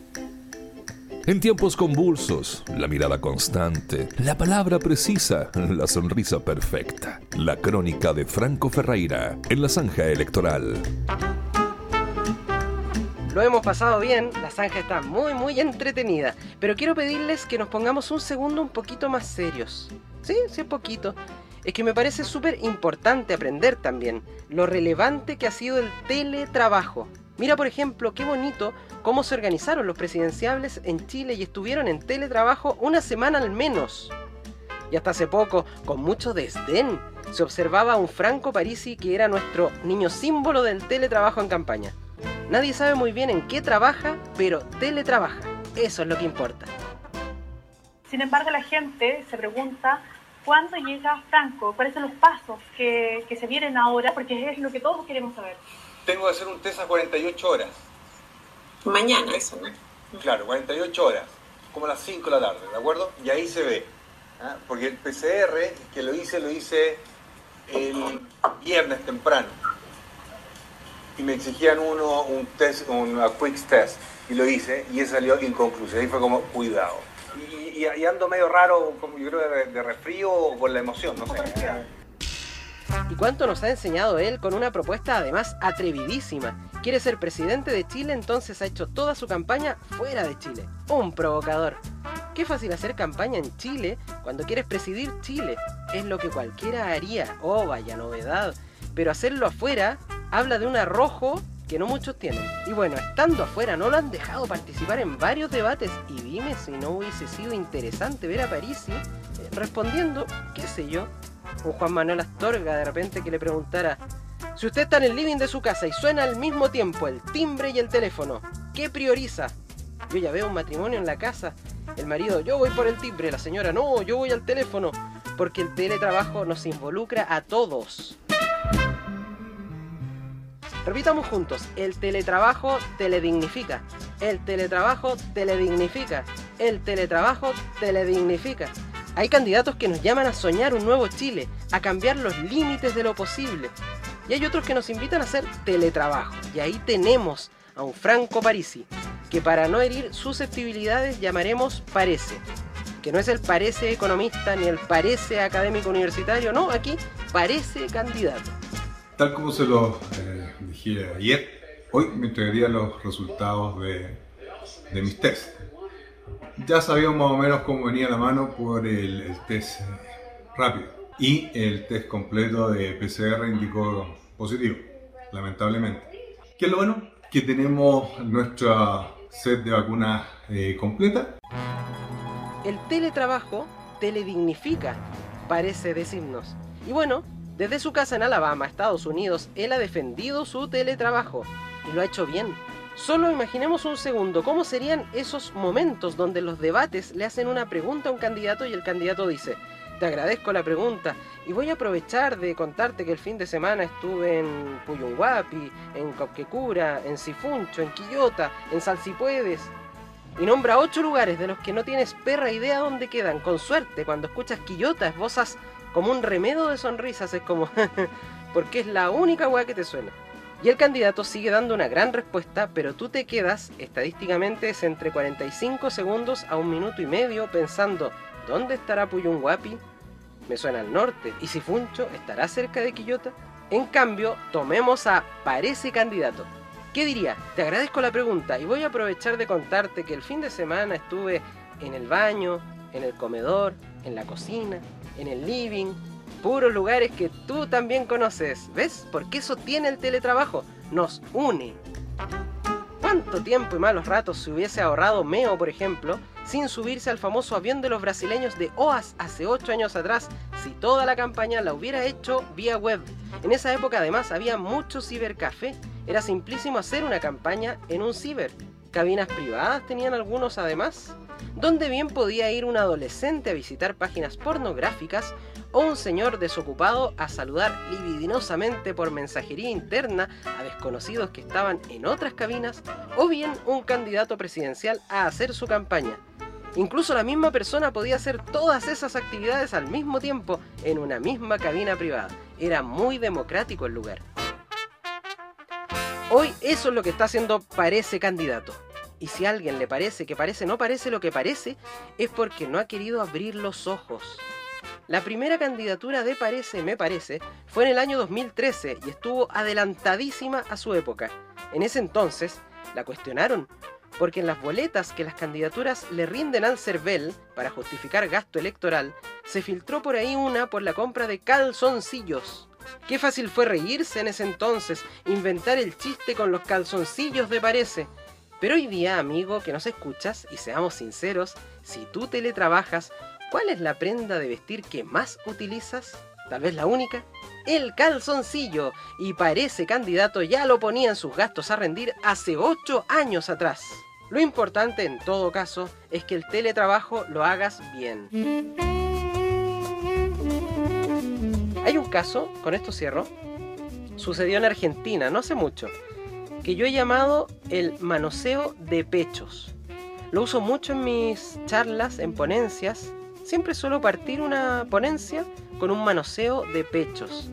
En tiempos convulsos, la mirada constante, la palabra precisa, la sonrisa perfecta. La crónica de Franco Ferreira en la zanja electoral. Lo hemos pasado bien, la zanja está muy muy entretenida, pero quiero pedirles que nos pongamos un segundo un poquito más serios. Sí, sí, es poquito. Es que me parece súper importante aprender también lo relevante que ha sido el teletrabajo. Mira, por ejemplo, qué bonito cómo se organizaron los presidenciables en Chile y estuvieron en teletrabajo una semana al menos. Y hasta hace poco, con mucho desdén, se observaba a un Franco Parisi que era nuestro niño símbolo del teletrabajo en campaña. Nadie sabe muy bien en qué trabaja, pero teletrabaja. Eso es lo que importa. Sin embargo, la gente se pregunta cuándo llega Franco, cuáles son los pasos que, que se vienen ahora, porque es lo que todos queremos saber. Tengo que hacer un test a 48 horas. Mañana, eso, ¿no? Claro, 48 horas, como a las 5 de la tarde, ¿de acuerdo? Y ahí se ve. ¿ah? Porque el PCR, que lo hice, lo hice el viernes temprano. Y me exigían uno un test, un quick test. Y lo hice y ese salió inconcluso. Ahí fue como, cuidado. Y, ando medio raro, como yo creo, de, de resfrío o por la emoción, no sé. ¿Y cuánto nos ha enseñado él con una propuesta además atrevidísima? Quiere ser presidente de Chile, entonces ha hecho toda su campaña fuera de Chile. Un provocador. Qué fácil hacer campaña en Chile cuando quieres presidir Chile. Es lo que cualquiera haría. Oh, vaya novedad. Pero hacerlo afuera habla de un arrojo que no muchos tienen. Y bueno, estando afuera no lo han dejado participar en varios debates. Y dime si no hubiese sido interesante ver a Parisi eh, respondiendo, qué sé yo, un Juan Manuel Astorga de repente que le preguntara, si usted está en el living de su casa y suena al mismo tiempo el timbre y el teléfono, ¿qué prioriza? Yo ya veo un matrimonio en la casa, el marido, yo voy por el timbre, la señora, no, yo voy al teléfono, porque el teletrabajo nos involucra a todos. Repitamos juntos, el teletrabajo teledignifica, el teletrabajo teledignifica, el teletrabajo teledignifica. Hay candidatos que nos llaman a soñar un nuevo Chile, a cambiar los límites de lo posible. Y hay otros que nos invitan a hacer teletrabajo. Y ahí tenemos a un Franco Parisi, que para no herir susceptibilidades llamaremos parece. Que no es el parece economista ni el parece académico universitario, no, aquí parece candidato. Tal como se lo eh, dije ayer, hoy me entregaría los resultados de, mis test. Ya sabíamos más o menos cómo venía la mano por el, el test eh, rápido. Y el test completo de PCR indicó positivo, lamentablemente. ¿Qué es lo bueno? que tenemos nuestra set de vacunas eh, completa. El teletrabajo teledignifica, parece decirnos. Y bueno, desde su casa en Alabama, Estados Unidos, él ha defendido su teletrabajo y lo ha hecho bien. Solo imaginemos un segundo cómo serían esos momentos donde los debates le hacen una pregunta a un candidato y el candidato dice, te agradezco la pregunta y voy a aprovechar de contarte que el fin de semana estuve en Puyunhuapi, en Copquecura, en Sifuncho, en Quillota, en Salsipuedes. Y nombra ocho lugares de los que no tienes perra idea dónde quedan. Con suerte, cuando escuchas Quillota, esbozas como un remedo de sonrisas. Es como, porque es la única weá que te suena. Y el candidato sigue dando una gran respuesta, pero tú te quedas, estadísticamente es entre 45 segundos a un minuto y medio pensando, ¿dónde estará Puyunhuapi? Me suena al norte. ¿Y si Funcho estará cerca de Quillota? En cambio, tomemos a Parece Candidato. ¿Qué diría? Te agradezco la pregunta y voy a aprovechar de contarte que el fin de semana estuve en el baño, en el comedor, en la cocina, en el living, puros lugares que tú también conoces. ¿Ves? Porque eso tiene el teletrabajo. Nos une. ¿Cuánto tiempo y malos ratos se hubiese ahorrado Meo, por ejemplo, sin subirse al famoso avión de los brasileños de OAS hace 8 años atrás, si toda la campaña la hubiera hecho vía web? En esa época además había mucho cibercafé. Era simplísimo hacer una campaña en un ciber. Cabinas privadas tenían algunos además, donde bien podía ir un adolescente a visitar páginas pornográficas o un señor desocupado a saludar libidinosamente por mensajería interna a desconocidos que estaban en otras cabinas, o bien un candidato presidencial a hacer su campaña. Incluso la misma persona podía hacer todas esas actividades al mismo tiempo en una misma cabina privada. Era muy democrático el lugar. Hoy eso es lo que está haciendo Parece Candidato. Y si a alguien le parece que parece no parece lo que parece, es porque no ha querido abrir los ojos. La primera candidatura de Parece Me Parece fue en el año 2013 y estuvo adelantadísima a su época. En ese entonces la cuestionaron porque en las boletas que las candidaturas le rinden al CERVEL para justificar gasto electoral, se filtró por ahí una por la compra de calzoncillos. Qué fácil fue reírse en ese entonces, inventar el chiste con los calzoncillos de Parece. Pero hoy día, amigo, que nos escuchas, y seamos sinceros, si tú teletrabajas, ¿cuál es la prenda de vestir que más utilizas? Tal vez la única. El calzoncillo. Y parece candidato ya lo ponía en sus gastos a rendir hace 8 años atrás. Lo importante en todo caso es que el teletrabajo lo hagas bien. Con esto cierro, sucedió en Argentina, no hace mucho, que yo he llamado el manoseo de pechos. Lo uso mucho en mis charlas, en ponencias. Siempre suelo partir una ponencia con un manoseo de pechos.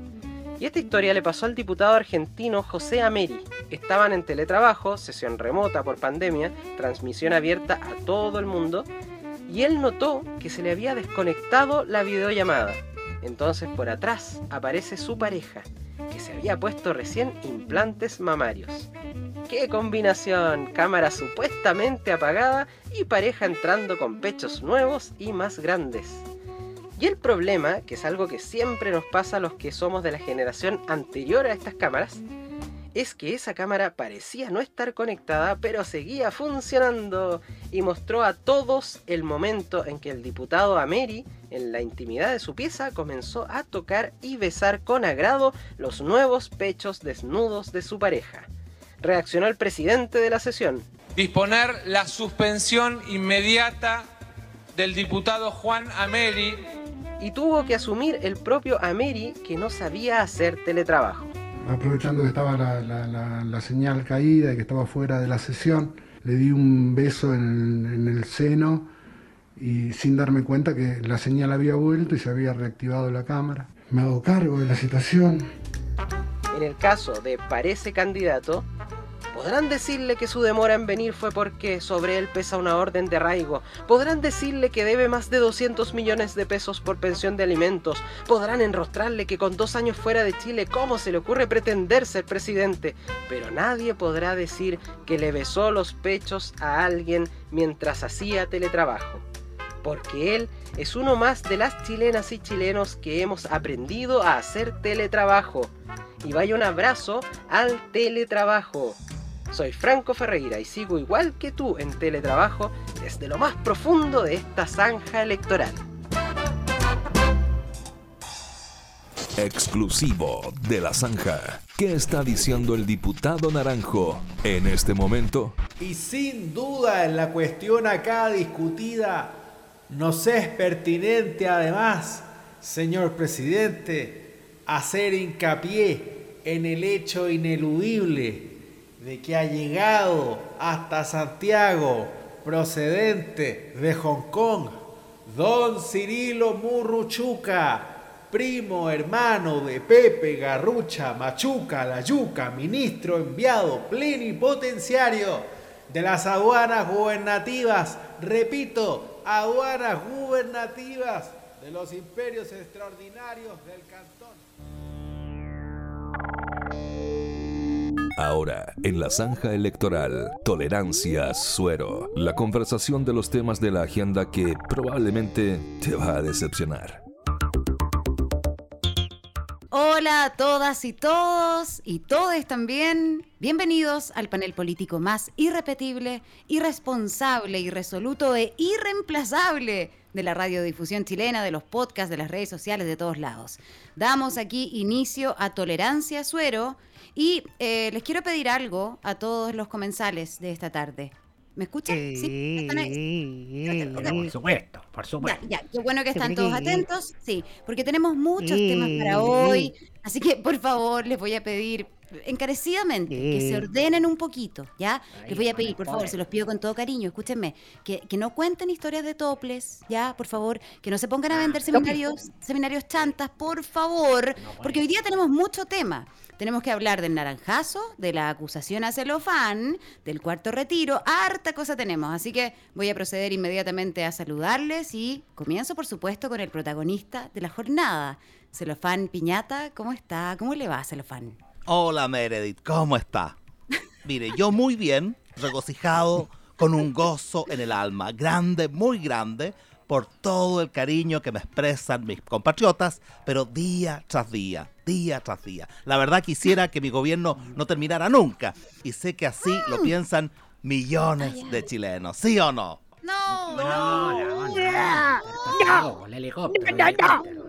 Y esta historia le pasó al diputado argentino José Ameri. Estaban en teletrabajo, sesión remota por pandemia, transmisión abierta a todo el mundo, y él notó que se le había desconectado la videollamada. Entonces por atrás aparece su pareja, que se había puesto recién implantes mamarios. ¡Qué combinación! Cámara supuestamente apagada y pareja entrando con pechos nuevos y más grandes. Y el problema, que es algo que siempre nos pasa a los que somos de la generación anterior a estas cámaras, es que esa cámara parecía no estar conectada, pero seguía funcionando y mostró a todos el momento en que el diputado Ameri, en la intimidad de su pieza, comenzó a tocar y besar con agrado los nuevos pechos desnudos de su pareja. Reaccionó el presidente de la sesión. Disponer la suspensión inmediata del diputado Juan Ameri. Y tuvo que asumir el propio Ameri que no sabía hacer teletrabajo aprovechando que estaba la, señal caída y que estaba fuera de la sesión, le di un beso en el, en el, seno y sin darme cuenta que la señal había vuelto y se había reactivado la cámara. Me hago cargo de la situación. En el caso de Parece Candidato, Podrán decirle que su demora en venir fue porque sobre él pesa una orden de arraigo. Podrán decirle que debe más de 200 millones de pesos por pensión de alimentos. Podrán enrostrarle que con dos años fuera de Chile, ¿cómo se le ocurre pretender ser presidente? Pero nadie podrá decir que le besó los pechos a alguien mientras hacía teletrabajo. Porque él es uno más de las chilenas y chilenos que hemos aprendido a hacer teletrabajo. Y vaya un abrazo al teletrabajo. Soy Franco Ferreira y sigo igual que tú en teletrabajo desde lo más profundo de esta zanja electoral. Exclusivo de la zanja. ¿Qué está diciendo el diputado Naranjo en este momento? Y sin duda en la cuestión acá discutida, nos es pertinente además, señor presidente, hacer hincapié en el hecho ineludible de que ha llegado hasta Santiago, procedente de Hong Kong, don Cirilo Murruchuca, primo hermano de Pepe Garrucha Machuca La Yuca, ministro enviado plenipotenciario de las aduanas gubernativas, repito, aduanas gubernativas de los imperios extraordinarios del cantón. Ahora, en la zanja electoral, tolerancia, suero, la conversación de los temas de la agenda que probablemente te va a decepcionar. Hola a todas y todos y todes también. Bienvenidos al panel político más irrepetible, irresponsable, irresoluto e irreemplazable de la radiodifusión chilena, de los podcasts, de las redes sociales, de todos lados. Damos aquí inicio a Tolerancia Suero y eh, les quiero pedir algo a todos los comensales de esta tarde. ¿Me escuchan? ¿Sí? ¿Están ahí? Por supuesto, por supuesto. Ya, ya, qué bueno que están todos atentos. Sí, porque tenemos muchos temas para hoy. Así que, por favor, les voy a pedir encarecidamente que se ordenen un poquito, ¿ya? Les voy a pedir, por favor, se los pido con todo cariño, escúchenme, que, que no cuenten historias de toples, ¿ya? Por favor, que no se pongan a vender seminarios, seminarios chantas, por favor, porque hoy día tenemos mucho tema. Tenemos que hablar del naranjazo, de la acusación a celofán, del cuarto retiro, harta cosa tenemos. Así que voy a proceder inmediatamente a saludarles y comienzo, por supuesto, con el protagonista de la jornada. Celofán Piñata, ¿cómo está? ¿Cómo le va, Celofán? Hola Meredith, ¿cómo está? Mire, yo muy bien, regocijado, con un gozo en el alma, grande, muy grande, por todo el cariño que me expresan mis compatriotas, pero día tras día, día tras día. La verdad quisiera que mi gobierno no terminara nunca, y sé que así lo piensan millones de chilenos, ¿sí o no? No, no, no, no, el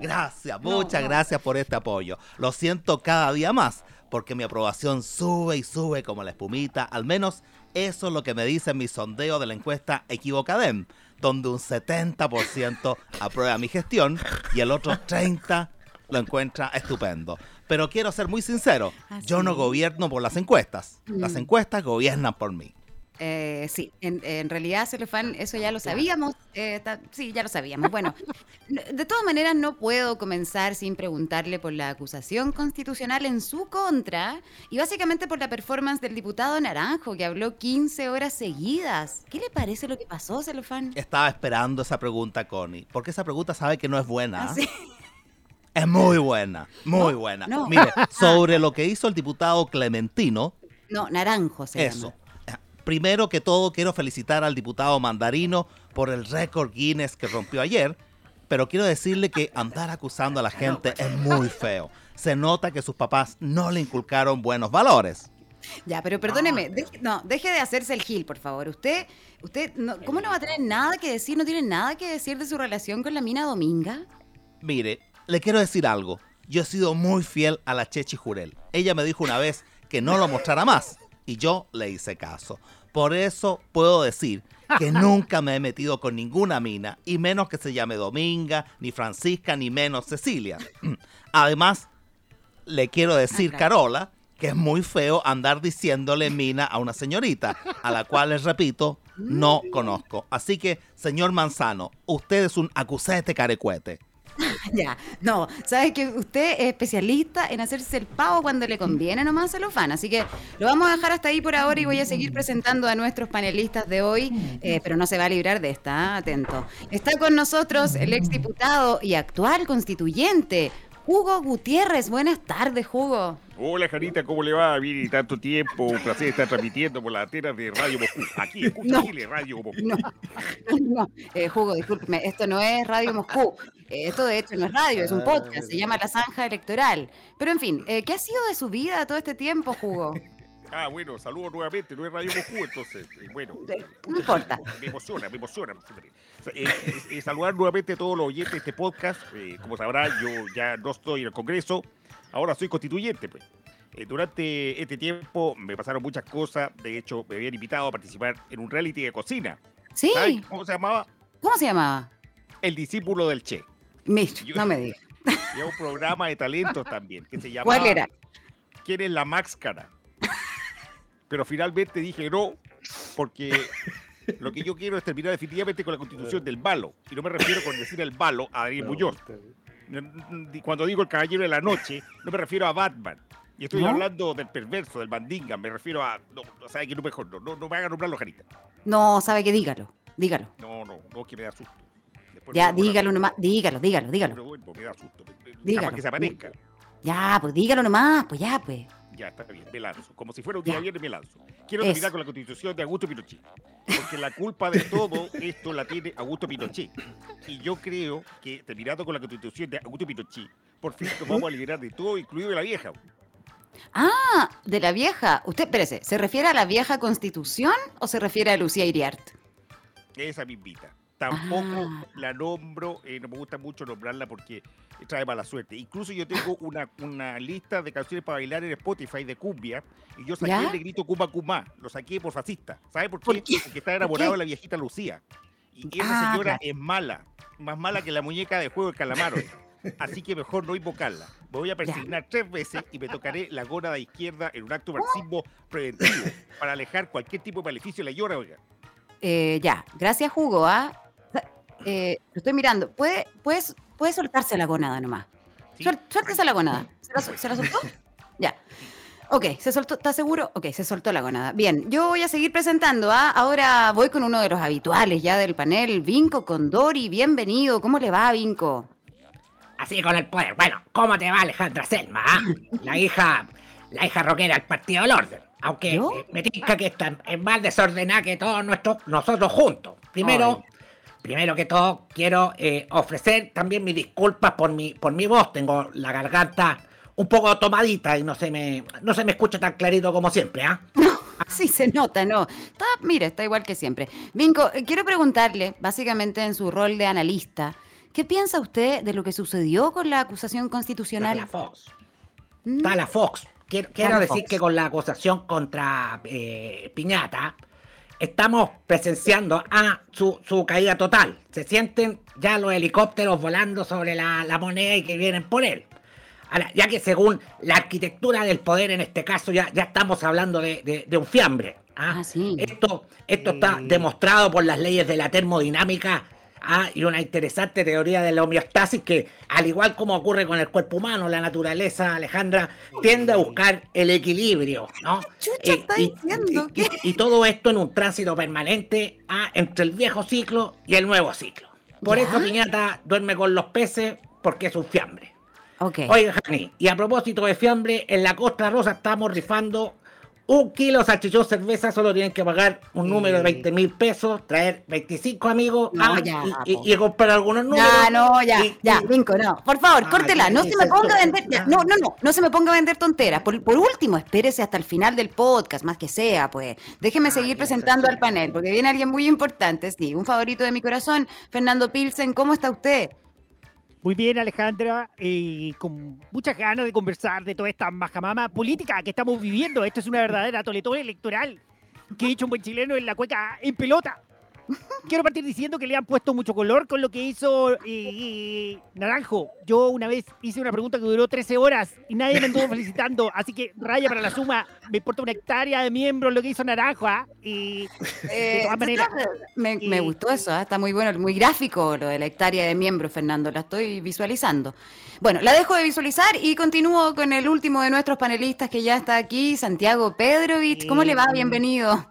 Gracias, muchas gracias por este apoyo. Lo siento cada día más, porque mi aprobación sube y sube como la espumita. Al menos eso es lo que me dice mi sondeo de la encuesta Equivocadem, donde un 70% aprueba mi gestión y el otro 30% lo encuentra estupendo. Pero quiero ser muy sincero, yo no gobierno por las encuestas. Las Mm. encuestas gobiernan por mí. Eh, sí, en, en realidad, Celofán, eso ya lo sabíamos. eh, sí, ya lo sabíamos. Bueno, de todas maneras, no puedo comenzar sin preguntarle por la acusación constitucional en su contra y básicamente por la performance del diputado Naranjo, que habló 15 horas seguidas. ¿Qué le parece lo que pasó, Celofán? Estaba esperando esa pregunta, Connie, porque esa pregunta sabe que no es buena. Ah, sí. Es muy buena, muy No, buena. no. Mire, sobre lo que hizo el diputado Clementino, No, Naranjo se eso. llama. Primero que todo, quiero felicitar al diputado Mandarino por el récord Guinness que rompió ayer, pero quiero decirle que andar acusando a la gente es muy feo. Se nota que sus papás no le inculcaron buenos valores. Ya, pero perdóneme, deje, no, deje de hacerse el gil, por favor. Usted, usted, no, ¿cómo no va a tener nada que decir? ¿No tiene nada que decir de su relación con la mina Dominga? Mire, le quiero decir algo. Yo he sido muy fiel a la Chechi Jurel. Ella me dijo una vez que no lo mostrara más y yo le hice caso. Por eso puedo decir que nunca me he metido con ninguna mina y menos que se llame Dominga, ni Francisca, ni menos Cecilia. Además, le quiero decir, Carola, que es muy feo andar diciéndole mina a una señorita, a la cual les repito, no conozco. Así que, señor Manzano, usted es un acusete carecuete. Ya, no, sabes que usted es especialista en hacerse el pavo cuando le conviene nomás celofán, así que lo vamos a dejar hasta ahí por ahora y voy a seguir presentando a nuestros panelistas de hoy, eh, pero no se va a librar de esta, ¿ah? atento. Está con nosotros el exdiputado y actual constituyente, Hugo Gutiérrez. Buenas tardes, Hugo. Hola, Janita, ¿cómo le va? Viene tanto tiempo, un placer estar transmitiendo por la antena de Radio Moscú. Aquí, escucha No. Chile, Radio Moscú. No, no, eh, Hugo, discúlpeme, esto no es Radio Moscú. Eh, Esto de hecho no es radio, es un podcast, se llama La Zanja Electoral. Pero en fin, eh, ¿qué ha sido de su vida todo este tiempo, Hugo? Ah, bueno, saludos nuevamente, no es Radio Moscú, entonces. eh, bueno, No importa. me emociona, me emociona. Eh, eh, eh, saludar nuevamente a todos los oyentes de este podcast. Eh, como sabrá, yo ya no estoy en el Congreso, ahora soy constituyente, pues. Eh, durante este tiempo me pasaron muchas cosas. De hecho, me habían invitado a participar en un reality de cocina. Sí. ¿Sabes cómo se llamaba? ¿Cómo se llamaba? El discípulo del Che. No me digas. Y era un programa de talentos también, que se llamaba... ¿Cuál era? ¿Quién es la máscara? Pero finalmente dije no, porque lo que yo quiero es terminar definitivamente con la constitución del balo. Y no me refiero con decir el balo a Daniel Muñoz. Cuando digo el caballero de la noche, no me refiero a Batman. Y estoy ¿No? hablando del perverso, del bandinga. Me refiero a. No, no sabe que no mejor. No, no, no me hagan nombrarlo, Jarita. No, sabe que dígalo. Dígalo. No, no, no, que me da susto. Después Ya, dígalo nomás. Dígalo, dígalo, dígalo. Pero bueno, me da susto. Capaz Dígalo. que se aparezca. Ya, pues dígalo nomás. Pues ya, pues. Ya, está bien, me lanzo. Como si fuera un día viernes, me lanzo. Quiero Eso. terminar con la constitución de Augusto Pinochet. Porque la culpa de todo esto la tiene Augusto Pinochet. Y yo creo que terminando con la constitución de Augusto Pinochet, por fin nos vamos a liberar de todo, incluido de la vieja. Ah, de la vieja. Usted, espérese, ¿se refiere a la vieja constitución o se refiere a Lucía Iriart? Esa me invita. Tampoco Ah. la nombro, eh, no me gusta mucho nombrarla porque trae mala suerte. Incluso yo tengo una, una lista de canciones para bailar en Spotify de cumbia y yo saqué ¿Ya? el negrito Cuba Cumá, lo saqué por fascista. ¿Sabe por qué? ¿Por qué? Porque está enamorado de la viejita Lucía. Y esa Ah, señora claro. es mala, más mala que la muñeca de juego de calamaro. Así que mejor no invocarla. Me voy a persignar tres veces y me tocaré la gónada izquierda en un acto de marxismo preventivo para alejar cualquier tipo de maleficio de la llora, oiga. Eh, ya, gracias, Hugo. ¿ah? Eh, lo estoy mirando. ¿Puede, puedes, puede soltarse la gonada nomás. Suel- suéltese la gonada. ¿Se la, se la soltó? Ya. Ok, ¿se soltó? ¿Está seguro? Ok, se soltó la gonada. Bien, yo voy a seguir presentando. ¿ah? Ahora voy con uno de los habituales ya del panel, Vinco Condori. Bienvenido. ¿Cómo le va, Vinco? Así con el poder. Bueno, ¿cómo te va Alejandra Selma? ah? La hija, la hija rockera del Partido del Orden. Aunque eh, me tinca que está es más desordenada que todos nuestros, nosotros juntos. Primero, primero que todo, quiero eh, ofrecer también mis disculpas por mi, por mi voz. Tengo la garganta un poco tomadita y no se me, no se me escucha tan clarito como siempre, ¿ah? Sí, se nota, ¿no? Está, mire, está igual que siempre. Vinco, eh, quiero preguntarle, básicamente en su rol de analista, ¿qué piensa usted de lo que sucedió con la acusación constitucional? La Fox. Está la Fox. Quiero, decir Fox. que con la acusación contra eh, Piñata estamos presenciando a su, su caída total. Se sienten ya los helicópteros volando sobre la, la moneda y que vienen por él. Ahora, ya que según la arquitectura del poder en este caso ya, ya estamos hablando de, de- de un fiambre. ¿ah? Esto, esto está demostrado por las leyes de la termodinámica ¿ah? y una interesante teoría de la homeostasis que, al igual como ocurre con el cuerpo humano, la naturaleza, Alejandra, tiende a buscar el equilibrio. ¿no? Eh, y, y- y- y todo esto en un tránsito permanente ¿ah? entre el viejo ciclo y el nuevo ciclo. Por ¿Ya? eso Piñata duerme con los peces porque es un fiambre. Ok. Oiga, Jani, y a propósito de fiambre, en la Costa Rosa estamos rifando un kilo de salchichón cerveza, solo tienen que pagar un número de 20 mil pesos, traer 25 amigos No, ah, ya, y, y- y comprar algunos números. Ya, no, ya, y- ya, Vinco, no. Por favor, Ah, córtela. No se me ponga a vender. ya, No, no, no. No se me ponga a vender tonteras. Por, por último, espérese hasta el final del podcast, más que sea, pues. Déjeme seguir presentando al panel, porque viene alguien muy importante, sí. Un favorito de mi corazón, Fernando Pilsen. ¿Cómo está usted? Muy bien, Alejandra, y con muchas ganas de conversar de toda esta majamama política que estamos viviendo. Esto es una verdadera toletón electoral que ha hecho un buen chileno en la cueca en pelota. Quiero partir diciendo que le han puesto mucho color con lo que hizo eh, Naranjo. Yo una vez hice una pregunta que duró 13 horas y nadie me anduvo felicitando, así que raya para la suma. Me importa una hectárea de miembros lo que hizo Naranjo, ¿ah? Y de Eh, todas maneras. Me, me gustó eso, ¿ah? está muy bueno, muy gráfico lo de la hectárea de miembros, Fernando, la estoy visualizando. Bueno, la dejo de visualizar y continúo con el último de nuestros panelistas que ya está aquí, Santiago Pedrovich. ¿Cómo le va? Bienvenido.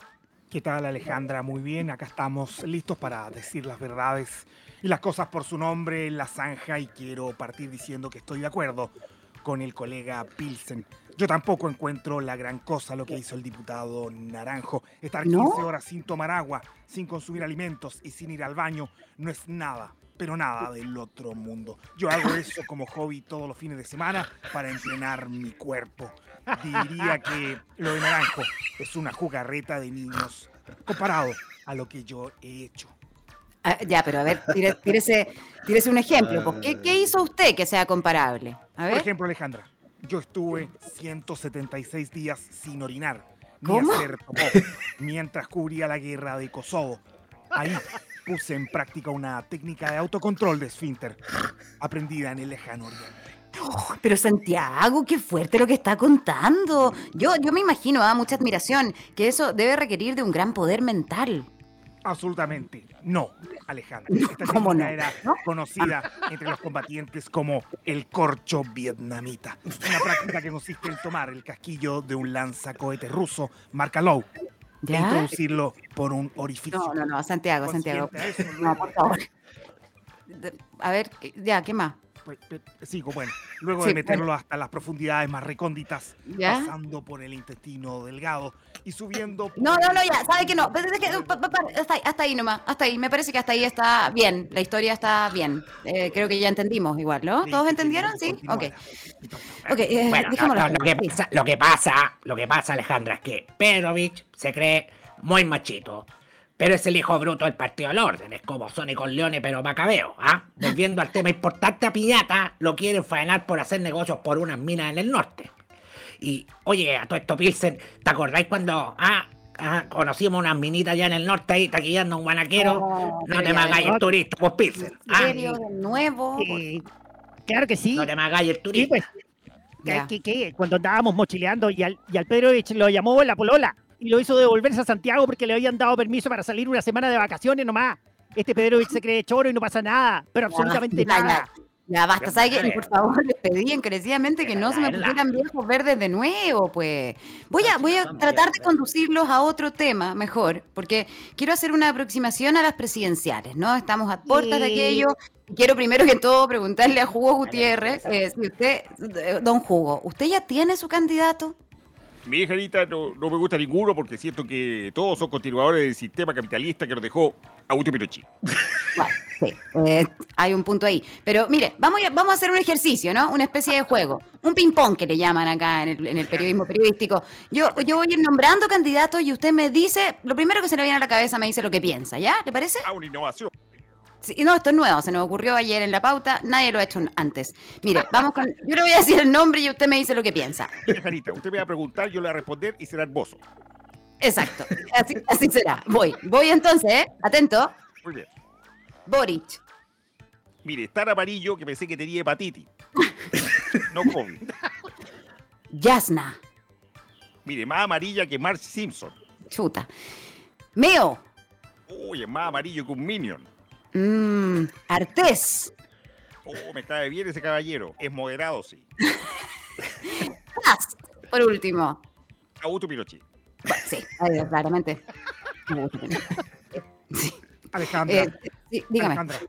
¿Qué tal Alejandra? Muy bien, acá estamos listos para decir las verdades y las cosas por su nombre en la zanja y quiero partir diciendo que estoy de acuerdo con el colega Pilsen. Yo tampoco encuentro la gran cosa lo que hizo el diputado Naranjo. Estar 15 ¿No? horas sin tomar agua, sin consumir alimentos y sin ir al baño no es nada, pero nada del otro mundo. Yo hago eso como hobby todos los fines de semana para entrenar mi cuerpo. Diría que lo de Naranjo es una jugarreta de niños comparado a lo que yo he hecho. Ah, ya, pero a ver, tírese, tírese un ejemplo. pues. ¿Qué, qué hizo usted que sea comparable? A Por ejemplo, Alejandra, yo estuve 176 días sin orinar ni ¿Cómo? hacer popó mientras cubría la guerra de Kosovo. Ahí puse en práctica una técnica de autocontrol de esfínter aprendida en el lejano oriente. Oh, pero Santiago, qué fuerte lo que está contando. Yo, yo me imagino, ah, mucha admiración, que eso debe requerir de un gran poder mental. Absolutamente no, Alejandra. Esta ¿Cómo no? era conocida entre los combatientes como el corcho vietnamita. Una práctica que consiste en tomar el casquillo de un lanzacohete ruso marca Low e introducirlo por un orificio. No, no, no, Santiago, Santiago. Eso, No, por favor. A ver, ya, ¿qué más? Sigo, bueno. Luego Sí, de meterlo bueno. hasta las profundidades más recónditas, ¿Ya? pasando por el intestino delgado y subiendo. por No, no, no, ya, ¿sabe que no? Pero es que, pa- pa- pa- Hasta ahí, hasta ahí nomás, hasta ahí. Me parece que hasta ahí está bien, la historia está bien. Eh, creo que ya entendimos igual, ¿no? ¿Todos entendieron? Sí, ok. Ok, eh, Bueno, no, dejémoslo no, lo, que pasa, lo que pasa, lo que pasa, Alejandra, es que Pedrovich se cree muy machito. Pero es el hijo bruto del Partido del Orden, es como Sonny con Leone, pero macabeo, ¿ah? Volviendo al tema importante a Piñata, lo quieren faenar por hacer negocios por unas minas en el norte. Y, oye, a todo esto, Pilsen, ¿te acordáis cuando, ah, ah, conocimos unas minitas allá en el norte ahí, taquillando un guanaquero? No, te ya, me hagáis no. el turista, pues, Pilsen. ¿En serio? ¿De nuevo? Claro que sí. No te me hagáis el Sí, turista. pues. Que, que cuando andábamos mochileando y al, y al Pedrovich lo llamó la polola y lo hizo devolverse a Santiago porque le habían dado permiso para salir una semana de vacaciones nomás. Este Pedrovich se cree choro y no pasa nada, pero absolutamente Ya, nada. Ya basta, ¿sabe qué? Por favor, les pedí encarecidamente que no se me pusieran viejos verdes de nuevo, pues. Voy a, voy a tratar de conducirlos a otro tema mejor, porque quiero hacer una aproximación a las presidenciales, ¿no? Estamos a puertas de aquello. Quiero primero que todo preguntarle a Hugo Gutiérrez, eh, si usted, eh, don Hugo, ¿usted ya tiene su candidato? Mi hija no, no me gusta ninguno porque siento que todos son continuadores del sistema capitalista que nos dejó Augusto Pinochet. Bueno, sí, eh, hay un punto ahí. Pero mire, vamos a, vamos a hacer un ejercicio, ¿no? Una especie de juego. Un ping-pong que le llaman acá en el, en el periodismo periodístico. Yo, yo voy a ir nombrando candidatos y usted me dice, lo primero que se le viene a la cabeza me dice lo que piensa, ¿ya? ¿Le parece? Ah, una innovación. Sí, no, esto es nuevo, se nos ocurrió ayer en la pauta, nadie lo ha hecho antes. Mire, vamos con. Yo le voy a decir el nombre y usted me dice lo que piensa. Mire, Anita, usted me va a preguntar, yo le voy a responder y será hermoso. Exacto, así, así será. Voy, voy entonces, ¿eh? Atento. Muy bien. Boric, Mire, es tan amarillo que pensé que tenía hepatitis. no COVID. Yasna, Mire, más amarilla que Marge Simpson. chuta. Meo, Uy, es más amarillo que un Minion. Mmm, Artés, Oh, me cae bien ese caballero. Es moderado, sí. Cast, por último. Augusto Pinochet. Sí, claramente. Alejandra. Eh, sí, dígame. Alejandra.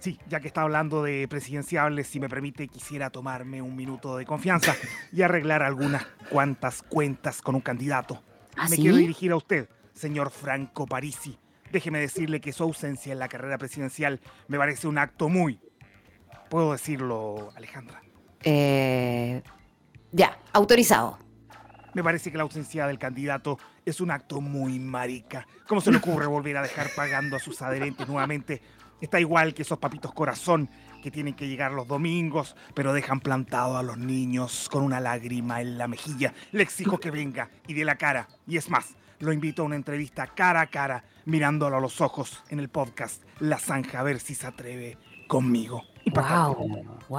Sí, ya que está hablando de presidenciables, si me permite, quisiera tomarme un minuto de confianza y arreglar algunas cuantas cuentas con un candidato. ¿Ah, me sí? quiero dirigir a usted, señor Franco Parisi. Déjeme decirle que su ausencia en la carrera presidencial me parece un acto muy... ¿Puedo decirlo, Alejandra? Eh, ya, autorizado. Me parece que la ausencia del candidato es un acto muy marica. ¿Cómo se le ocurre volver a dejar pagando a sus adherentes nuevamente? Está igual que esos papitos corazón que tienen que llegar los domingos, pero dejan plantado a los niños con una lágrima en la mejilla. Le exijo que venga y de la cara. Y es más, lo invito a una entrevista cara a cara, mirándolo a los ojos en el podcast La Zanja, a ver si se atreve conmigo.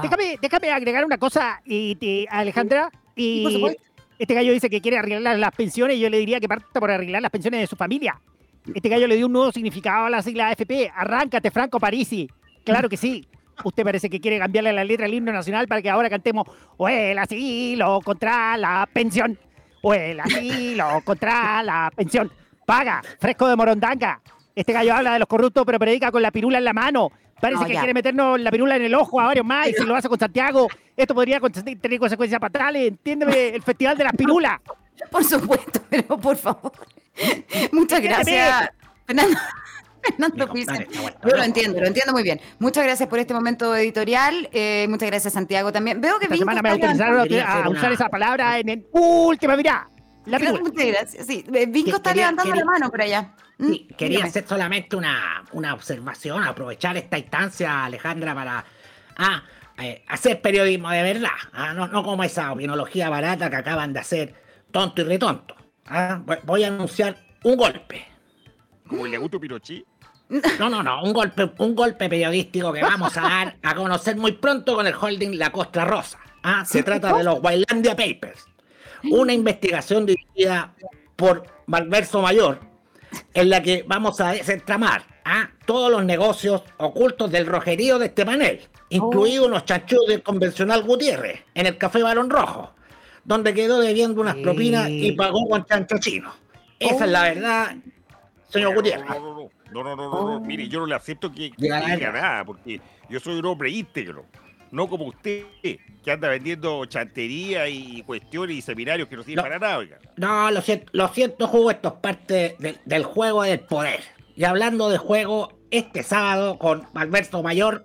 Déjame, déjame agregar una cosa, y, Alejandra. Y por supuesto. este gallo dice que quiere arreglar las pensiones y yo le diría que parta por arreglar las pensiones de su familia. Este gallo le dio un nuevo significado a la sigla AFP. Arráncate, Franco Parisi. Claro que sí. Usted parece que quiere cambiarle la letra al himno nacional para que ahora cantemos o el asilo contra la pensión. O el asilo contra la pensión. Paga, fresco de morondanga. Este gallo habla de los corruptos, pero predica con la pirula en la mano. Parece No, que ya. quiere meternos la pirula en el ojo a varios más y si lo hace con Santiago, esto podría tener consecuencias fatales. Entiéndeme, el Festival de las Pirulas. Por supuesto, pero por favor. Muchas gracias. Fernando, Fernando Pilsen. Yo lo entiendo, lo entiendo muy bien. Muchas gracias por este momento editorial. eh, muchas gracias, Santiago, también. Veo que Esta Vinco semana me autorizaron a, usar esa palabra en el última mirada. La. Muchas gracias. Sí, eh, Vinco está Quería- levantando quería- la mano por allá. Mm, Sí, quería dígame. hacer solamente una, una observación, aprovechar esta instancia, Alejandra, para ah, eh, hacer periodismo de verdad. ah, no, no como esa opinología barata que acaban de hacer tonto y retonto. ah. Voy- a anunciar un golpe. Como el de Augusto Pinochet. No, no, no, un golpe, un golpe periodístico que vamos a dar a conocer muy pronto con el holding La Costa Rosa. Ah, se trata de los Wailandia Papers. Una investigación dirigida por Valverso Mayor, en la que vamos a desentramar ah, todos los negocios ocultos del rojerío de este panel, incluidos unos chanchullos del convencional Gutiérrez, en el Café Barón Rojo, donde quedó debiendo unas propinas y pagó con chancho chino. Esa es la verdad, señor Gutiérrez. No, no, no, no, no, no. Mire, yo no le acepto que, que diga nada, porque yo soy un hombre íntegro. No como usted, que anda vendiendo chantería y cuestiones y seminarios que no sirven para nada, oiga. No, lo siento, lo siento, Jugo, esto es parte del- del juego del poder. Y hablando de juego, este sábado con Alberto Mayor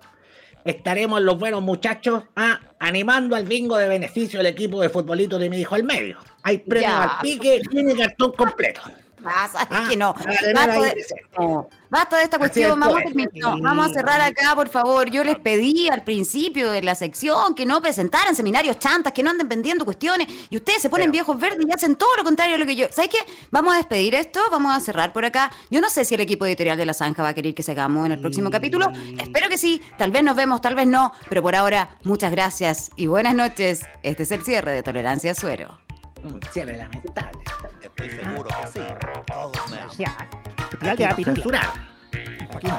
estaremos los buenos muchachos ah, animando al bingo de beneficio del equipo de futbolito de mi hijo al medio. Hay premio Ya. al pique y cartón completo. Ah, Ah, que no. Basta de, presente. no, basta de esta cuestión. es, Vamos a, terminar- no, vamos a cerrar acá, por favor. Yo les pedí al principio de la sección que no presentaran seminarios chantas, que no anden vendiendo cuestiones. Y ustedes se ponen viejos verdes y hacen todo lo contrario a lo que yo. ¿Sabes qué? Vamos a despedir esto, vamos a cerrar por acá. Yo no sé si el equipo editorial de La Zanja va a querer que sigamos en el próximo capítulo. Espero que sí. Tal vez nos vemos, tal vez no. Pero por ahora, muchas gracias y buenas noches. Este es el cierre de Tolerancia Suero. Un cierre lamentable. Estoy seguro que sí. Todos me Ya. De la censurar. Aquí no.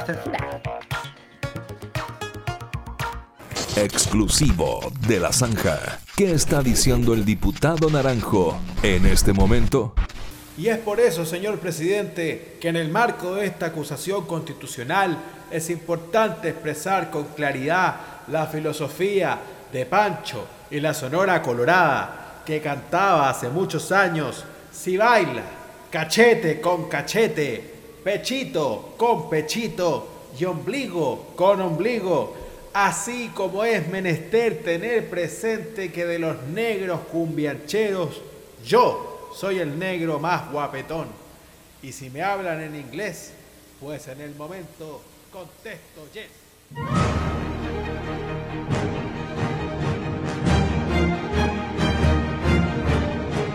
Exclusivo de la zanja. ¿Qué está diciendo el diputado Naranjo en este momento? Y es por eso, señor presidente, que en el marco de esta acusación constitucional es importante expresar con claridad la filosofía de Pancho y la Sonora Colorada, que cantaba hace muchos años, si baila, cachete con cachete, pechito con pechito y ombligo con ombligo, así como es menester tener presente que de los negros cumbiancheros, yo soy el negro más guapetón. Y si me hablan en inglés, pues en el momento contesto yes.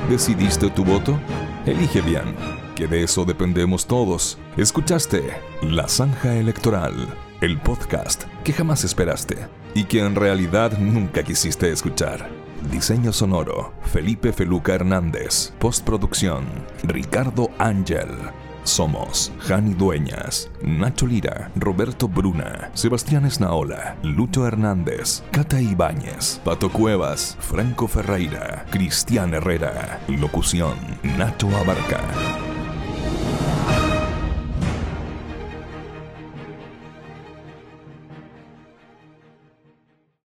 ¿Decidiste tu voto? Elige bien, que de eso dependemos todos. Escuchaste La Zanja Electoral, el podcast que jamás esperaste y que en realidad nunca quisiste escuchar. Diseño sonoro, Felipe Feluca Hernández. Postproducción, Ricardo Ángel. Somos Jani Dueñas, Nacho Lira, Roberto Bruna, Sebastián Esnaola, Lucho Hernández, Cata Ibáñez, Pato Cuevas, Franco Ferreira, Cristian Herrera. Locución, Nacho Abarca.